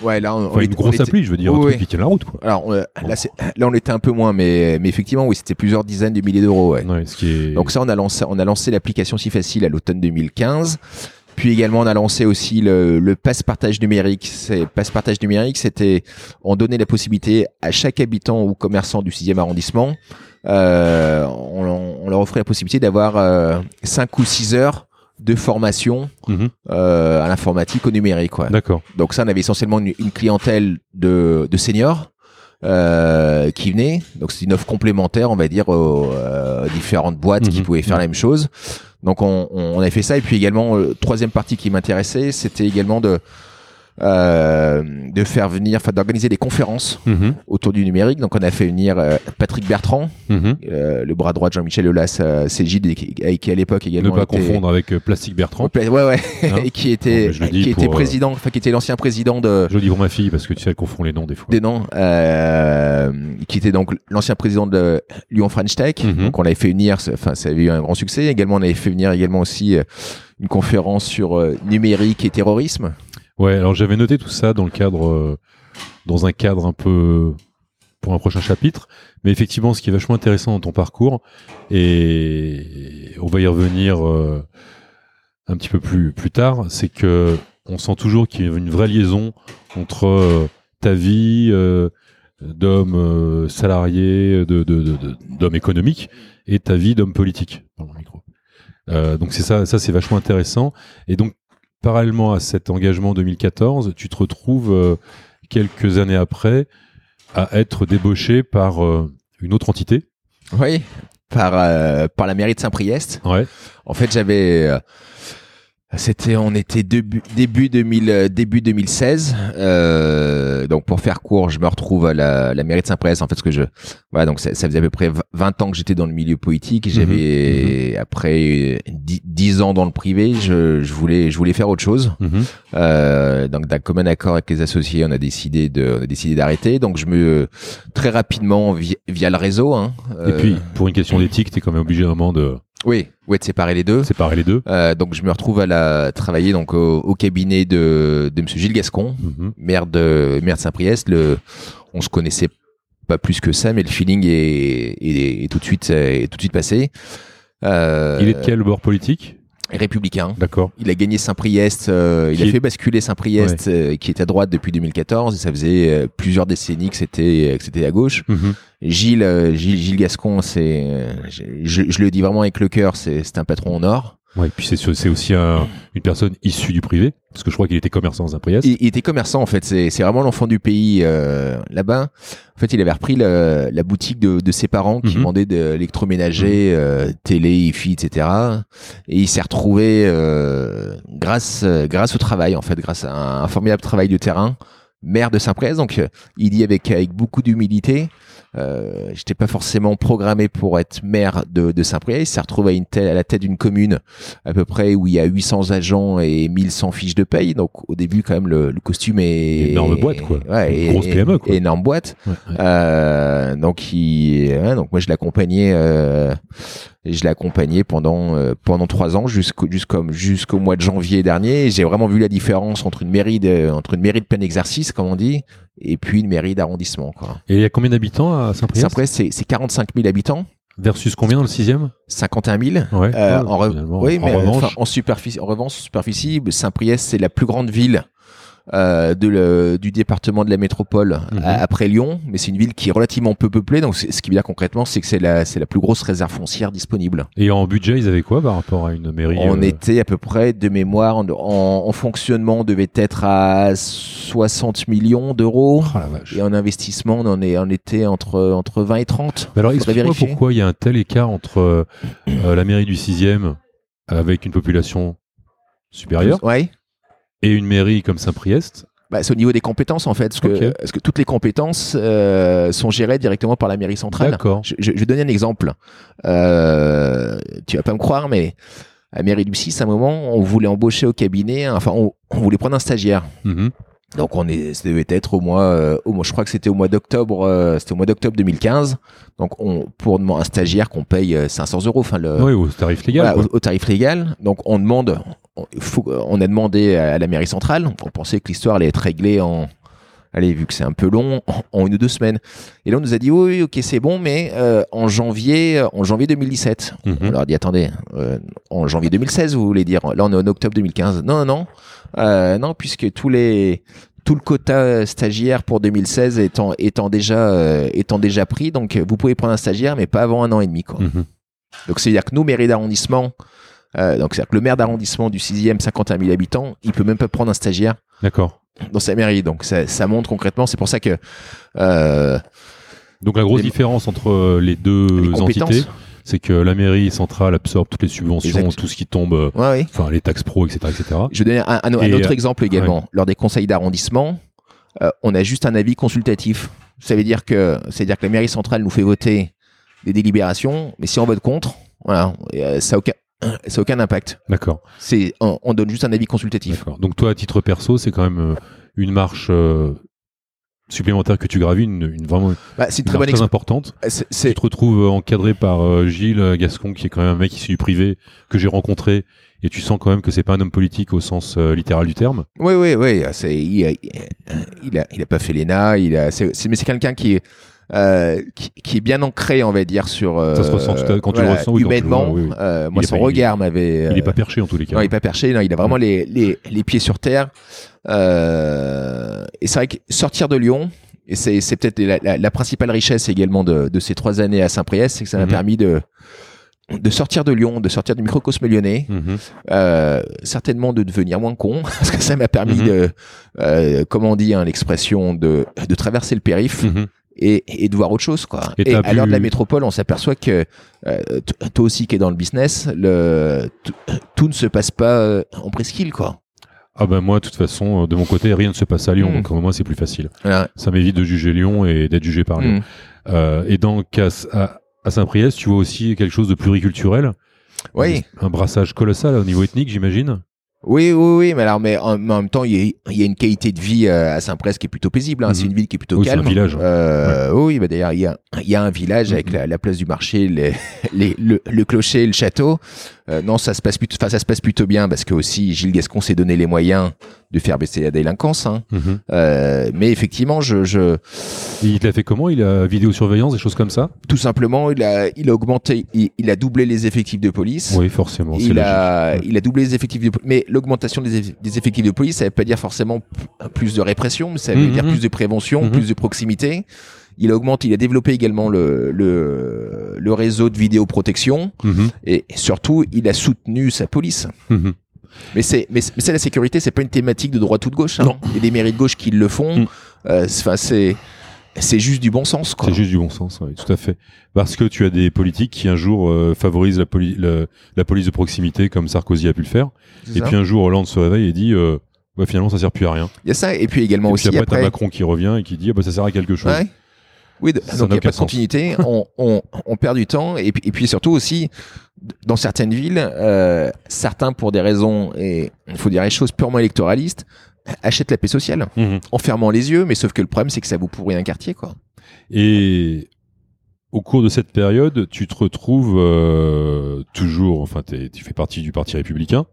Ouais, là, on, Enfin, on une on grosse était- appli, je veux dire, Oui, un truc oui. qui tienne la route, quoi. Alors on- là, là, on était un peu moins, mais mais effectivement, oui, c'était plusieurs dizaines de milliers d'euros. Ouais. Ouais, ce qui est... Donc ça, on a lancé, on a lancé l'application Si Facile à l'automne 2015. Puis également, on a lancé aussi le, le passe partage numérique. C'est passe partage numérique, c'était on donnait la possibilité à chaque habitant ou commerçant du 6e arrondissement, euh, on, on leur offrait la possibilité d'avoir euh, 5 ou 6 heures de formation Mhm. euh, à l'informatique, au numérique. Quoi. D'accord. Donc ça, on avait essentiellement une, une clientèle de, de seniors euh, qui venaient. Donc c'est une offre complémentaire, on va dire, aux, euh, différentes boîtes qui Mhm. pouvaient faire la même chose. Donc on, on avait fait ça. Et puis également, euh, troisième partie qui m'intéressait, c'était également de euh, de faire venir, enfin d'organiser des conférences Mhm. autour du numérique. Donc on a fait venir euh, Patrick Bertrand, Mhm. euh, le bras droit de Jean-Michel Aulas, euh, Cégide, et qui, à l'époque Ne également pas était- confondre avec euh, Plastique Bertrand. Ouais, ouais, Hein et qui était, qui était président, enfin qui était l'ancien président de, Je le dis pour ma fille parce que tu sais, elle confond les noms des fois. des noms, euh, qui était donc l'ancien président de Lyon French Tech. Mhm. Donc on l'avait fait venir, enfin ça avait eu un grand succès. Également on avait fait venir également aussi une conférence sur numérique et terrorisme. Ouais, alors j'avais noté tout ça dans le cadre, euh, dans un cadre un peu pour un prochain chapitre. Mais effectivement, ce qui est vachement intéressant dans ton parcours, et on va y revenir euh, un petit peu plus plus tard, c'est que on sent toujours qu'il y a une vraie liaison entre euh, ta vie d'homme salarié, de, de, de- de- d'homme économique, et ta vie d'homme politique. Donc c'est ça, ça c'est vachement intéressant. Et donc parallèlement à cet engagement 2014, tu te retrouves euh, quelques années après à être débauché par euh, une autre entité. Oui. Par, euh, par la mairie de Saint-Priest. Ouais. En fait, j'avais. Euh, c'était, on était début, début, 2000, euh, début 2016. Euh, donc, pour faire court, je me retrouve à la, la mairie de Saint-Priest. En fait, ce que je, voilà, donc ça, ça faisait à peu près 20 ans que j'étais dans le milieu politique. Et J'avais, après 10, 10 ans dans le privé, je, je voulais, je voulais faire autre chose. Mhm. Euh, donc d'un commun accord avec les associés, on a décidé de, on a décidé d'arrêter. Donc je me très rapidement via, via le réseau. Hein, Et euh, puis, pour une question d'éthique, tu es quand même obligé vraiment de oui, ouais, de séparer les deux. séparer les deux. Euh, donc je me retrouve à la travailler donc au, au cabinet de, de Monsieur Gilles Gascon, Mhm. maire de maire de Saint-Priest. Le, on se connaissait pas plus que ça, mais le feeling est, est, est tout de suite est tout de suite passé. Euh, Il est de quel bord politique? Républicain. D'accord. Il a gagné Saint-Priest, euh, il a est- fait basculer Saint-Priest, euh, qui était à droite depuis 2014, et ça faisait euh, plusieurs décennies que c'était que c'était à gauche. Mhm. Gilles, euh, Gilles, Gilles Gascon, c'est, euh, je, je- je le dis vraiment avec le cœur, c'est c'est un patron en or. Ouais, et puis c'est c'est aussi un- une personne issue du privé, parce que je crois qu'il était commerçant dans un Priest. Il, il était commerçant en fait, c'est c'est vraiment l'enfant du pays euh, là-bas. En fait, il avait repris le- la boutique de, de ses parents qui Mhm. vendaient de l'électroménager, euh, télé, hi-fi, etc. Et il s'est retrouvé euh, grâce grâce au travail en fait, grâce à un, un formidable travail de terrain, maire de Saint-Priest. Donc, euh, il dit avec avec beaucoup d'humilité. Euh, j'étais pas forcément programmé pour être maire de, de Saint-Priest. Il s'est retrouvé à, une telle- à la tête d'une commune à peu près où il y a 800 agents et 1100 fiches de paye. Donc au début quand même le, le costume est Énorme boîte, quoi. Ouais, Une et- grosse PME, quoi. Énorme boîte. Ouais, ouais. Euh, donc il, ouais, donc moi je l'accompagnais, euh, et je l'ai accompagné pendant euh, pendant trois ans jusqu'au jusqu'au jusqu'au mois de janvier dernier. J'ai vraiment vu la différence entre une mairie de entre une mairie de plein exercice comme on dit et puis une mairie d'arrondissement quoi. Et il y a combien d'habitants à Saint-Priest? Saint-Priest c'est c'est 45 000 habitants, Versus combien dans le sixième? 51 000. Ouais. Euh, Ouais, en, re- oui, en mais revanche, en superficie, en revanche, superficie, Saint-Priest, c'est la plus grande ville euh, de le- du département de la métropole Mhm. à- après Lyon, mais c'est une ville qui est relativement peu peuplée. Donc, ce qui veut dire concrètement, c'est que c'est la, c'est la plus grosse réserve foncière disponible. Et en budget, ils avaient quoi par rapport à une mairie On euh, était à peu près de mémoire en, en- en fonctionnement, on devait être à 60 millions d'euros. Vache. Et en investissement, on en est, on était entre entre 20 et 30. Mais alors explique-moi pourquoi il y a un tel écart entre euh, euh, la mairie du 6e avec une population supérieure Ouais. Et une mairie comme Saint-Priest. Bah, c'est au niveau des compétences en fait, parce que, Ok. parce que toutes les compétences euh, sont gérées directement par la mairie centrale. D'accord. Je, je, je vais donner un exemple. Euh, tu vas pas me croire, mais à la mairie du 6, à un moment, on voulait embaucher au cabinet, enfin, on, on voulait prendre un stagiaire. Mhm. Donc on est, ça devait être au mois, euh, au mois, je crois que c'était au mois d'octobre, euh, c'était au mois d'octobre 2015. Donc on, pour un stagiaire qu'on paye euh, 500 euros, enfin le, oui, au tarif légal. voilà, quoi. au, au tarif légal. Donc on demande, on, a demandé à la mairie centrale. On pensait que l'histoire allait être réglée en, allez vu que c'est un peu long, en, une ou deux semaines. Et là on nous a dit oui, oui ok c'est bon, mais euh, en janvier, en janvier 2017. Mhm. On leur a dit attendez, euh, en janvier 2016 vous voulez dire Là on est en octobre 2015. Non non non, Euh, non puisque tous les tout le quota stagiaire pour 2016 étant étant déjà euh, étant déjà pris, donc vous pouvez prendre un stagiaire mais pas avant un an et demi quoi. Mhm. Donc c'est-à-dire que nous, mairie d'arrondissement, euh, donc c'est-à-dire que le maire d'arrondissement du 6e, 51 000 habitants, il peut même pas prendre un stagiaire D'accord. dans sa mairie. Donc ça, ça montre concrètement, c'est pour ça que euh, Donc la grosse Les- différence entre euh, les deux les entités, c'est que la mairie centrale absorbe toutes les subventions, Exact. tout ce qui tombe, Ouais, oui. enfin les taxes pro, etc., etc. Je vais donner un, un- un Et, autre euh, exemple également. Lors des conseils d'arrondissement, euh, on a juste un avis consultatif. Ça veut dire que, c'est-à-dire que la mairie centrale nous fait voter des délibérations, mais si on vote contre, voilà, ça n'a aucun, ça a aucun impact. D'accord. C'est, on, on donne juste un avis consultatif. D'accord. Donc toi, à titre perso, c'est quand même euh, une marche euh, supplémentaire que tu gravis, une, une vraiment Bah, c'est une très bonne très importante. c'est- Tu te retrouves euh, encadré par euh, Gilles Gascon, qui est quand même un mec issu du privé que j'ai rencontré, et tu sens quand même que c'est pas un homme politique au sens euh, littéral du terme. Oui, oui, oui. C'est, il, a, il, a, il a pas fait l'ENA. Il a, mais c'est quelqu'un qui est, euh, qui, qui est bien ancré, on va dire, sur. euh, Ça se ressent tout à- quand tu le ressens, oui, humainement. vois, oui, oui. euh, moi, son pas- regard m'avait. Il est euh, pas perché en tous les cas. non, il est pas perché. Non, il a vraiment les, les, les pieds sur terre. Euh, et c'est vrai que sortir de Lyon. Et c'est, c'est peut-être la, la, la principale richesse également de, de ces trois années à Saint-Priest, c'est que ça m'a Mhm. permis de, de sortir de Lyon, de sortir du microcosme lyonnais, Mhm. euh, certainement de devenir moins con, parce que ça m'a permis Mhm. de, euh, comment on dit, hein, l'expression de, de traverser le périph'. Et, et de voir autre chose, quoi. Et Et, à l'heure de la métropole, on s'aperçoit que euh, toi aussi qui es dans le business, le, tout ne se passe pas euh, en presqu'île, quoi. Ah ben moi, de toute façon, euh, de mon côté, rien ne se passe à Lyon, Mhm. donc au moins c'est plus facile. Ça m'évite de juger Lyon et d'être jugé par Lyon. Mm. Euh, et donc à, à, à Saint-Priest, tu vois aussi quelque chose de pluriculturel? Oui. Un brassage colossal au niveau ethnique, j'imagine? Oui, oui, oui, mais alors, mais en, mais en même temps, il y, a, il y a une qualité de vie euh, à Saint-Priest qui est plutôt paisible. Hein. Mhm. C'est une ville qui est plutôt Oui, c'est un calme. village. Euh, Oui, bah d'ailleurs, il y a, il y a un village avec Mhm. la, la place du marché, les, les, le, le clocher, le château. Euh, non, ça se passe plutôt, ça se passe plutôt bien parce que aussi Gilles Gascon s'est donné les moyens de faire baisser la délinquance. Hein. Mhm. Euh, mais effectivement, je, il l'a fait comment? Il a vidéosurveillance, des choses comme ça? Tout simplement, il a, il a augmenté, il, il a doublé les effectifs de police. Oui, forcément. il a, il a doublé les effectifs de police. Mais l'augmentation des, eff- des effectifs de police, ça veut pas dire forcément plus de répression, mais ça veut Mhm. dire plus de prévention, Mhm. plus de proximité. Il a augmenté, il a développé également le, le, le réseau de vidéoprotection Mhm. et surtout, il a soutenu sa police. Mhm. Mais c'est, mais, mais la sécurité, c'est pas une thématique de droite ou de gauche. Hein. Non. Il y a des mairies de gauche qui le font. Mhm. Euh, c'est- juste du bon sens. C'est juste du bon sens, oui, tout à fait. Parce que tu as des politiques qui un jour euh, favorisent la, poli- le- la police de proximité, comme Sarkozy a pu le faire, et ça. puis un jour Hollande se réveille et dit euh, ouais, finalement ça sert plus à rien. Il y a ça, et puis également et aussi puis après, t'as. Macron qui revient et qui dit ah, bah, ça sert à quelque chose. Ouais. Oui, de- donc il n'y a pas de continuité, on, on, on perd du temps, et puis, et puis surtout aussi, dans certaines villes, euh, certains pour des raisons, et il faut dire les choses purement électoralistes, achètent la paix sociale, Mhm. en fermant les yeux, mais sauf que le problème c'est que ça vous pourrit un quartier, quoi. Et au cours de cette période, tu te retrouves euh, toujours, enfin, t'es- tu fais partie du Parti républicain,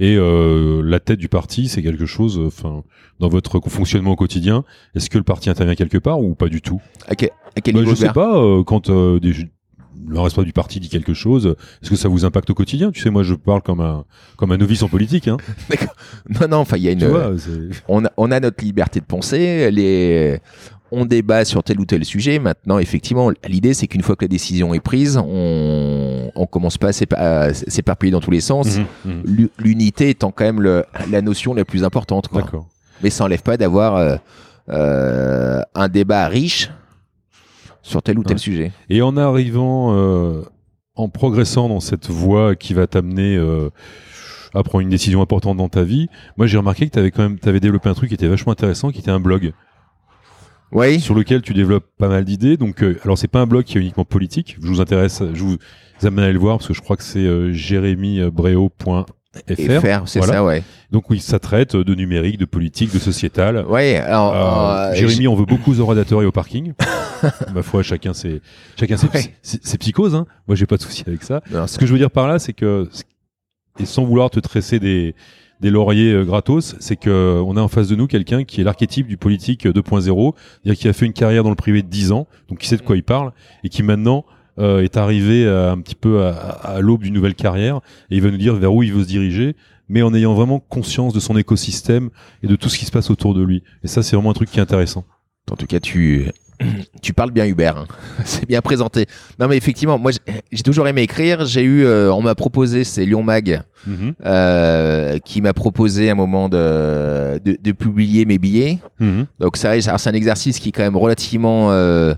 et euh, la tête du parti, c'est quelque chose, enfin, dans votre fonctionnement au quotidien, est-ce que le parti intervient quelque part ou pas du tout? À quel, à quel Bah, niveau Je sais pas, euh, quand euh, des, le responsable du parti dit quelque chose, est-ce que ça vous impacte au quotidien? Tu sais, moi, je parle comme un comme un novice en politique. Hein. non, non, enfin, il y a une. Vois, on, a, on a notre liberté de penser. Les on débat sur tel ou tel sujet. Maintenant, effectivement, l'idée, c'est qu'une fois que la décision est prise, on, on commence pas à s'éparpiller dans tous les sens. Mhm, mhm. L'unité étant quand même le, la notion la plus importante. Quoi. Mais ça n'enlève pas d'avoir euh, euh, un débat riche sur tel ou tel Ouais. sujet. Et en arrivant, euh, en progressant dans cette voie qui va t'amener à prendre une décision importante dans ta vie, moi j'ai remarqué que tu avais quand même avais développé un truc qui était vachement intéressant, qui était un blog Oui. sur lequel tu développes pas mal d'idées. Donc, euh, alors c'est pas un blog qui est uniquement politique. Je vous intéresse, je vous amène à aller le voir parce que je crois que c'est euh, jérémybreo.fr. Et faire, c'est Voilà. ça, ouais. Donc oui, ça traite de numérique, de politique, de sociétal. Ouais. Alors, Euh, euh, Jérémy, on veut beaucoup aux orateurs et au parking. Ma foi, chacun ses, chacun ses, Ouais. ses- ses psychoses. Hein. Moi, j'ai pas de souci avec ça. non, Ce que je veux dire par là, c'est que, et sans vouloir te tresser des, des lauriers euh, gratos, c'est que on a en face de nous quelqu'un qui est l'archétype du politique euh, 2.0, c'est-à-dire qui a fait une carrière dans le privé de 10 ans, donc qui sait de quoi il parle, et qui maintenant euh, est arrivé à, un petit peu à, à l'aube d'une nouvelle carrière, et il va nous dire vers où il veut se diriger, mais en ayant vraiment conscience de son écosystème et de tout ce qui se passe autour de lui. Et ça, c'est vraiment un truc qui est intéressant. En tout cas, tu, tu parles bien Hubert. hein. C'est bien présenté. Non, mais effectivement, moi, j'ai- toujours aimé écrire. J'ai eu, euh, on m'a proposé, c'est Lyon Mag, Mhm. euh, qui m'a proposé à un moment de, de, de publier mes billets. Mhm. Donc ça, c'est un exercice qui est quand même relativement, euh,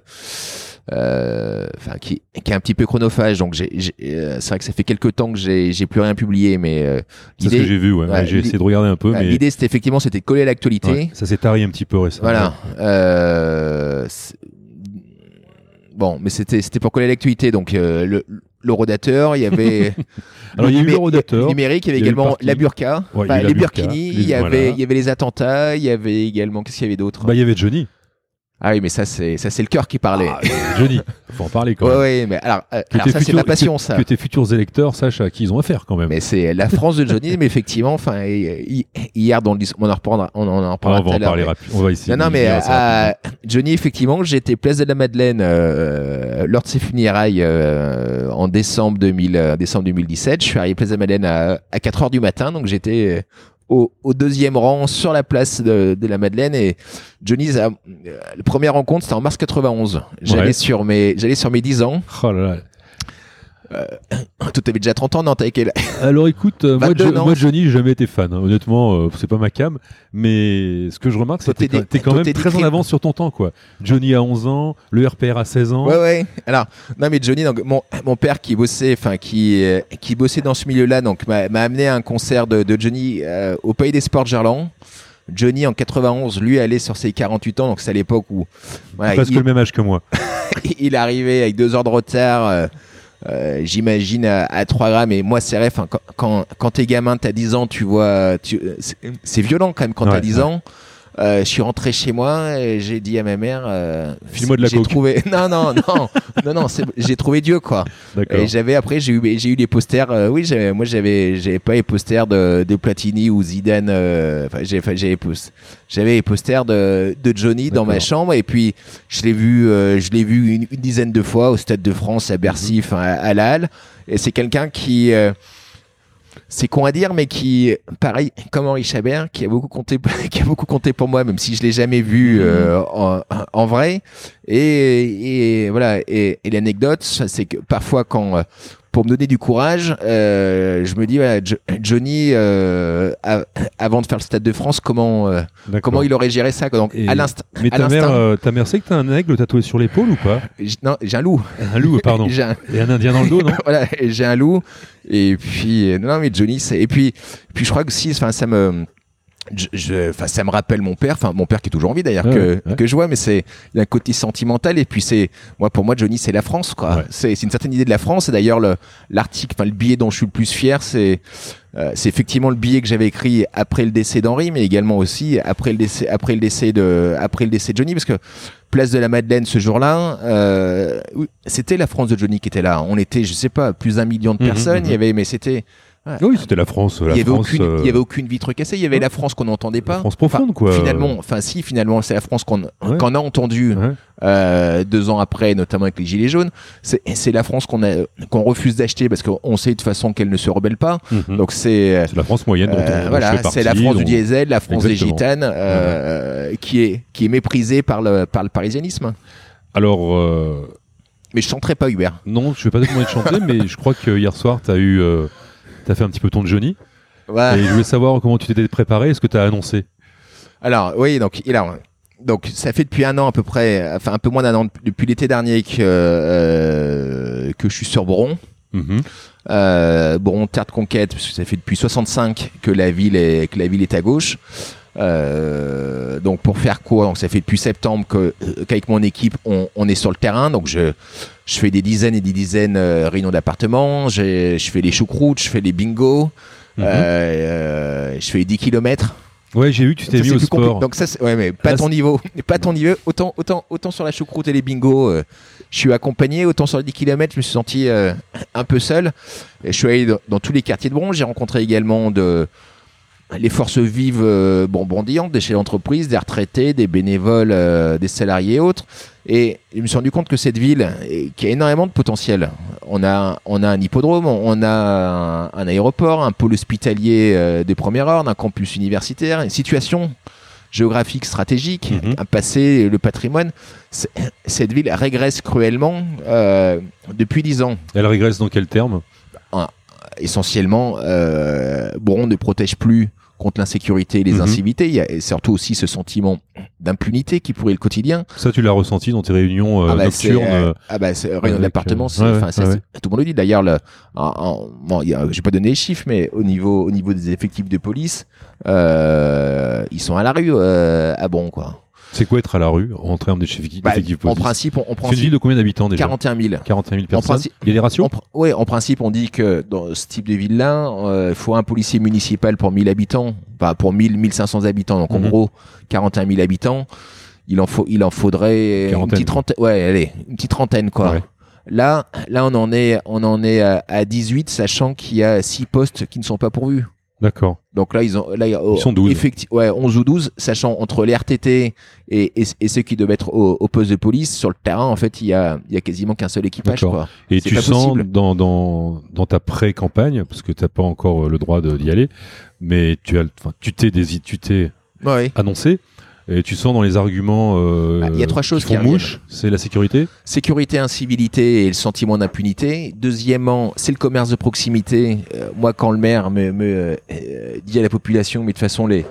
enfin, qui, qui est un petit peu chronophage. Donc j'ai, j'ai- euh, c'est vrai que ça fait quelques temps que j'ai, j'ai plus rien publié, mais euh, C'est ce que j'ai vu, ouais. ouais, j'ai essayé de regarder un peu, euh, mais l'idée c'était effectivement c'était de coller à l'actualité. ouais, ça s'est tari un petit peu récemment. Voilà. Euh, bon, mais c'était c'était pour coller à l'actualité. Donc euh, le le rodateur, il y avait Alors, il y a eu numé- le rodateur, numérique, il y avait il y également la burqa, Ouais, les burkinis, il y avait voilà. il y avait les attentats, il y avait également qu'est-ce qu'il y avait d'autre? Bah, il y avait Johnny. Ah oui, mais ça c'est ça c'est le cœur qui parlait. Ah, Johnny, faut en parler quand même. ouais, mais alors, euh, Que alors ça c'est ma passion ça. Que tes futurs électeurs sachent à qui ils ont affaire quand même. Mais c'est la France de Johnny, mais effectivement, enfin hi- hi- hier dans le on en reprendra, on en, en Ah, reparlera on va en parler rapidement. On va essayer. Non, non, mais euh. Johnny, effectivement, j'étais place de la Madeleine euh, lors de ses funérailles euh, en décembre, 2000, euh, décembre 2017. Je suis arrivé place de la Madeleine à, à 4 heures du matin, donc j'étais euh, au, au deuxième rang sur la place de, de la Madeleine et Johnny, euh, la première rencontre, c'était en mars 91. J'allais Ouais. sur mes, j'allais sur mes 10 ans. Oh là là. Toi, t'avais déjà 30 ans, non? T'avais quel- Alors écoute, euh, moi, 22 Jo- ans. moi, Johnny, j'ai jamais été fan. hein. Honnêtement, euh, c'est pas ma cam. Mais ce que je remarque, c'est que t'es t'es quand même t'es très en avance sur ton temps, quoi. Johnny a 11 ans, le RPR a 16 ans. Ouais, ouais. Alors, non, mais Johnny, donc, mon, mon père qui bossait, enfin, qui, euh, qui bossait dans ce milieu-là, donc, m'a m'a amené à un concert de, de Johnny euh, au Pays des Sports de Gerland. Johnny, en 91, lui, allait sur ses 48 ans, donc c'est à l'époque où, voilà, Presque il, le même âge que moi. il arrivait avec deux heures de retard, euh, euh, j'imagine, à, à 3 grammes. Et moi, c'est vrai, quand, quand, quand t'es gamin, t'as 10 ans, tu vois, tu, c'est- c'est violent quand même quand Ouais, t'as 10 ouais. ans. Euh, je suis rentré chez moi et j'ai dit à ma mère, euh, File-moi de la j'ai coke. trouvé, non, non, non, non, non, c'est- j'ai trouvé Dieu, quoi. D'accord. Et j'avais après j'ai eu j'ai eu les posters. euh, oui, j'avais- moi j'avais j'avais pas les posters de, de Platini ou Zidane. euh, Enfin j'ai enfin, j'avais pos- j'avais les posters de, de Johnny dans ma chambre et puis je l'ai vu euh, je l'ai vu une, une dizaine de fois au Stade de France à Bercy, Mhm. enfin à, à la Halle. Et c'est quelqu'un qui euh, c'est con à dire, mais qui, pareil, comme Henri Chabert, qui a beaucoup compté, qui a beaucoup compté pour moi, même si je l'ai jamais vu euh, en, en vrai. Et, et voilà. Et, et l'anecdote, c'est que parfois, quand euh, pour me donner du courage, euh, je me dis, voilà, Jo- Johnny, euh, avant de faire le Stade de France, comment euh, comment il aurait géré ça. Donc Et- à l'instant, Mais ta mère, euh, ta mère sait que t'as un aigle tatoué sur l'épaule ou pas? Non, j'ai un loup. Un loup, pardon. Un- Et un indien dans le dos, non? Voilà, j'ai un loup. Et puis, euh, non, mais Johnny, c'est, et puis, puis je crois que si, enfin, ça me, je, je- enfin, ça me rappelle mon père, enfin, mon père qui est toujours en vie d'ailleurs, Ouais, que, ouais. que je vois, mais c'est, un côté sentimental, et puis c'est, moi, pour moi, Johnny, c'est la France, quoi. Ouais. C'est, une certaine idée de la France, et d'ailleurs, le, l'article, enfin, le billet dont je suis le plus fier, c'est, euh, c'est effectivement le billet que j'avais écrit après le décès d'Henri, mais également aussi après le décès, après le décès de, après le décès de Johnny, parce que place de la Madeleine ce jour-là, euh, c'était la France de Johnny qui était là. On était, je sais pas, plus d'un million de Mhm, personnes. mhm. Il y avait, mais c'était, Oui, c'était la France. La il y avait France, aucune, euh, il y avait aucune vitre cassée. Il y avait la France qu'on n'entendait pas. France profonde, quoi. Finalement, enfin si, finalement, c'est la France qu'on Ouais. a entendue Ouais. euh, deux ans après, notamment avec les Gilets jaunes. C'est la France qu'on refuse d'acheter parce qu'on sait de toute façon qu'elle ne se rebelle pas. Mhm. Donc c'est C'est la France moyenne dont euh, on voilà, c'est la France du diesel, la France des gitanes, euh, qui est qui est méprisée par le par le parisianisme. Alors, euh, Mais je chanterai pas Hubert. non, je vais pas te demander de chanter, mais je crois que hier soir, tu as eu. euh, T'as fait un petit peu ton Johnny Ouais. et je voulais savoir comment tu t'étais préparé, est-ce que tu as annoncé? Alors oui, donc il a donc ça fait depuis un an à peu près, enfin un peu moins d'un an depuis l'été dernier que euh, que je suis sur Boron. Mhm. Euh, Boron terre de conquête parce que ça fait depuis 65 que la ville est que la ville est à gauche. Euh, donc pour faire quoi Donc ça fait depuis septembre que euh, qu'avec mon équipe on, on est sur le terrain. Donc je je fais des dizaines et des dizaines de réunions d'appartements. Je fais les choucroutes, je fais les bingos. Mhm. euh, euh, je fais les 10 kilomètres. Ouais, j'ai vu que tu t'es mis au sport. Donc ça, ouais, mais pas Là, ton niveau, pas ton niveau. Autant, autant, autant sur la choucroute et les bingos, euh, je suis accompagné. Autant sur les 10 km, je me suis senti euh, un peu seul. Et je suis allé dans, dans tous les quartiers de Bron. J'ai rencontré également de les forces vives euh, bon, bondillantes, des chefs d'entreprise, des retraités, des bénévoles, euh, des salariés et autres. Et je me suis rendu compte que cette ville, qui a énormément de potentiel, on a, on a un hippodrome, on a un, un aéroport, un pôle hospitalier euh, des premières ordres, un campus universitaire, une situation géographique stratégique, Mhm. un passé, le patrimoine. Cette ville régresse cruellement euh, depuis dix ans. Elle régresse dans quel terme? Essentiellement, euh, Boron ne protège plus contre l'insécurité et les Mhm. incivilités. Il y a et surtout aussi ce sentiment d'impunité qui pourrit le quotidien. Ça, tu l'as ressenti dans tes réunions euh, ah bah, nocturnes euh, euh, ah bah, réunion d'appartement, euh, c'est, ouais, ouais, tout le monde le dit. D'ailleurs, bon, j'ai pas donné les chiffres, mais au niveau, au niveau des effectifs de police, euh, ils sont à la rue, à bon, quoi. C'est quoi être à la rue en termes d'effectifs Bah, en principe, on, on prend C'est une ville de combien d'habitants déjà 41 000. 41 000 personnes. principe- Il y a des ratios ouais, en principe, on dit que dans ce type de ville-là, euh, il faut un policier municipal pour 1000 habitants, enfin pour 1000, 1500 habitants. Donc en Mhm. gros, 41 000 habitants, il en faut, il en faudrait une Quarantaine. petite trentaine. Ouais, allez, une petite trentaine quoi. Ouais. Là, là, on en est, on en est à, à 18, sachant qu'il y a 6 postes qui ne sont pas pourvus. D'accord. Donc là, ils ont, là, il y a- Ils sont 12. effecti- ouais, 11 ou 12, sachant entre les RTT et, et, et ceux qui doivent être au, au poste de police sur le terrain, en fait, il y a, il y a quasiment qu'un seul équipage, quoi. Et tu sens dans, dans, dans ta pré-campagne, parce que tu n'as pas encore euh, le droit d'y aller, mais tu as, enfin, tu t'es tu t'es Ouais. annoncé, et tu sens dans les arguments euh, Ah, il y a trois choses qui font mouche, c'est la sécurité? Sécurité, incivilité et le sentiment d'impunité. Deuxièmement, c'est le commerce de proximité. Euh, moi, quand le maire me, me, euh, dit à la population, mais de toute façon, les,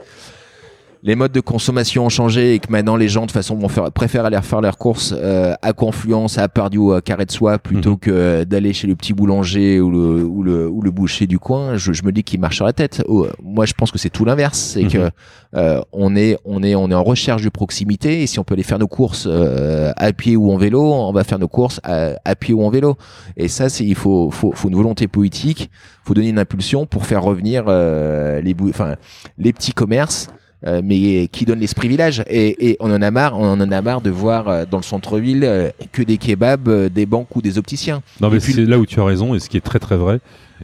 les modes de consommation ont changé et que maintenant les gens de façon vont faire, préfèrent aller faire leurs courses euh, à Confluence, à Pardieu ou à Carré de Soie plutôt Mhm. que euh, d'aller chez le petit boulanger ou le, ou le, ou le boucher du coin. Je, je me dis qu'il marche sur la tête. Oh, moi, je pense que c'est tout l'inverse. C'est Mhm. que euh, on est on est on est en recherche de proximité et si on peut aller faire nos courses euh, à pied ou en vélo, on va faire nos courses à, à pied ou en vélo. Et ça, c'est il faut, faut faut une volonté politique, faut donner une impulsion pour faire revenir euh, les enfin les petits commerces. Euh, mais qui donnent l'esprit village et, et on en a marre on en a marre de voir euh, dans le centre-ville euh, que des kebabs euh, des banques ou des opticiens Non, mais c'est là où tu as raison, et ce qui est très très vrai,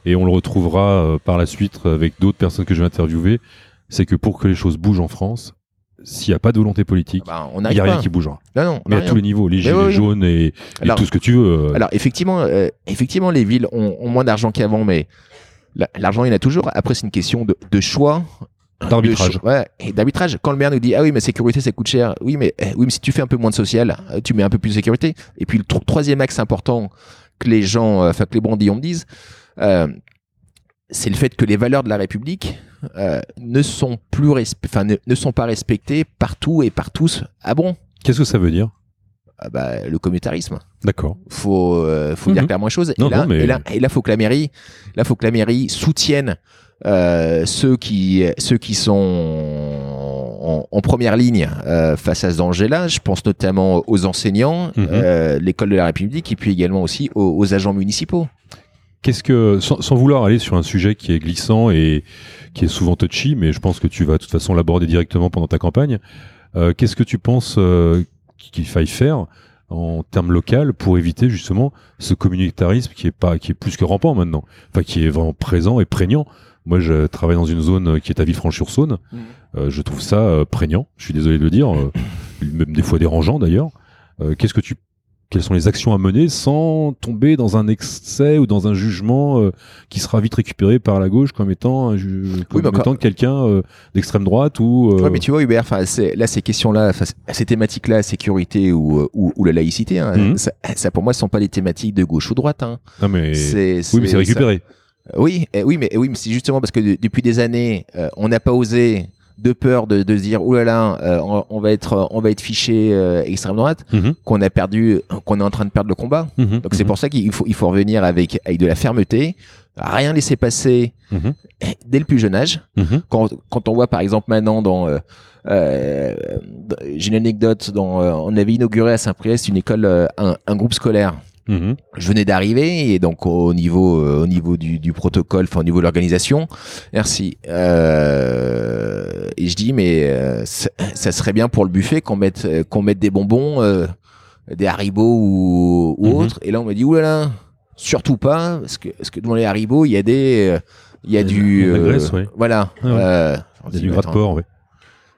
et on le retrouvera euh, par la suite avec d'autres personnes que je vais interviewer, c'est que pour que les choses bougent en France, s'il n'y a pas de volonté politique, Bah, on il n'y a pas rien qui bougera. non non on Mais à rien. tous les niveaux, les gilets oui, oui. jaunes et, tout ce que tu veux. euh, Alors effectivement, euh, effectivement, les villes ont, ont moins d'argent qu'avant, mais la- l'argent il y en a toujours. Après, c'est une question de, de choix. D'arbitrage. Ouais, et d'arbitrage. Quand le maire nous dit ah oui mais sécurité ça coûte cher. Oui mais eh, oui mais si tu fais un peu moins de social, euh, tu mets un peu plus de sécurité. Et puis le tro- troisième axe important que les gens, euh, enfin que les brandillons me disent, euh, c'est le fait que les valeurs de la République euh, ne sont plus enfin ne, ne sont pas respectées partout et par tous. Ah bon? Qu'est-ce que ça veut dire? Ah bah, le communautarisme D'accord. faut euh, faut Mhm. dire clairement les choses Non, et là non, mais- et là et là faut que la mairie là faut que la mairie soutienne euh, ceux qui ceux qui sont en, en première ligne euh, face à ce danger-là. Je pense notamment aux enseignants, Mhm. euh, l'école de la République, et puis également aussi aux, aux agents municipaux. Qu'est-ce que, sans, sans vouloir aller sur un sujet qui est glissant et qui est souvent touchy, mais je pense que tu vas de toute façon l'aborder directement pendant ta campagne, euh, qu'est-ce que tu penses euh, qu'il faille faire en termes local pour éviter justement ce communautarisme qui est pas, qui est plus que rampant maintenant, enfin qui est vraiment présent et prégnant. Moi, je travaille dans une zone qui est à Villefranche-sur-Saône. Euh, je trouve ça euh, prégnant. Je suis désolé de le dire, euh, même des fois dérangeant d'ailleurs. euh, qu'est-ce que tu quelles sont les actions à mener sans tomber dans un excès ou dans un jugement euh, qui sera vite récupéré par la gauche comme étant, un ju- comme étant quelqu'un euh, d'extrême droite ou euh, Ouais, mais tu vois, Hubert, là, ces questions-là, ces thématiques-là, sécurité ou, ou, ou la laïcité, hein, Mhm. ça, ça, pour moi, ce sont pas des thématiques de gauche ou droite. Hein. non, mais oui mais c'est ça- récupéré Oui, eh oui, mais eh oui, mais c'est justement parce que de- depuis des années, euh, on n'a pas osé de peur de, de se dire oulala, là là, euh, on, on va être, on va être fiché euh, extrême droite, Mhm. qu'on a perdu, qu'on est en train de perdre le combat. Mhm. Donc c'est Mhm. pour ça qu'il faut, il faut revenir avec, avec de la fermeté, rien laisser passer dès le plus jeune âge. Quand, quand on voit par exemple maintenant dans euh, euh, j'ai une anecdote euh, on avait inauguré à Saint-Priest une école euh, un, un groupe scolaire Mhm. je venais d'arriver et donc au niveau euh, au niveau du, du protocole enfin au niveau de l'organisation merci euh, et je dis mais euh, ça, ça serait bien pour le buffet qu'on mette euh, qu'on mette des bonbons euh, des haribots ou, ou Mhm. autres et là on m'a dit oulala surtout pas parce que parce que dans les haribots il y a des euh, il y a du graisse, ouais. voilà Ah ouais. il y a du gras de porc ouais.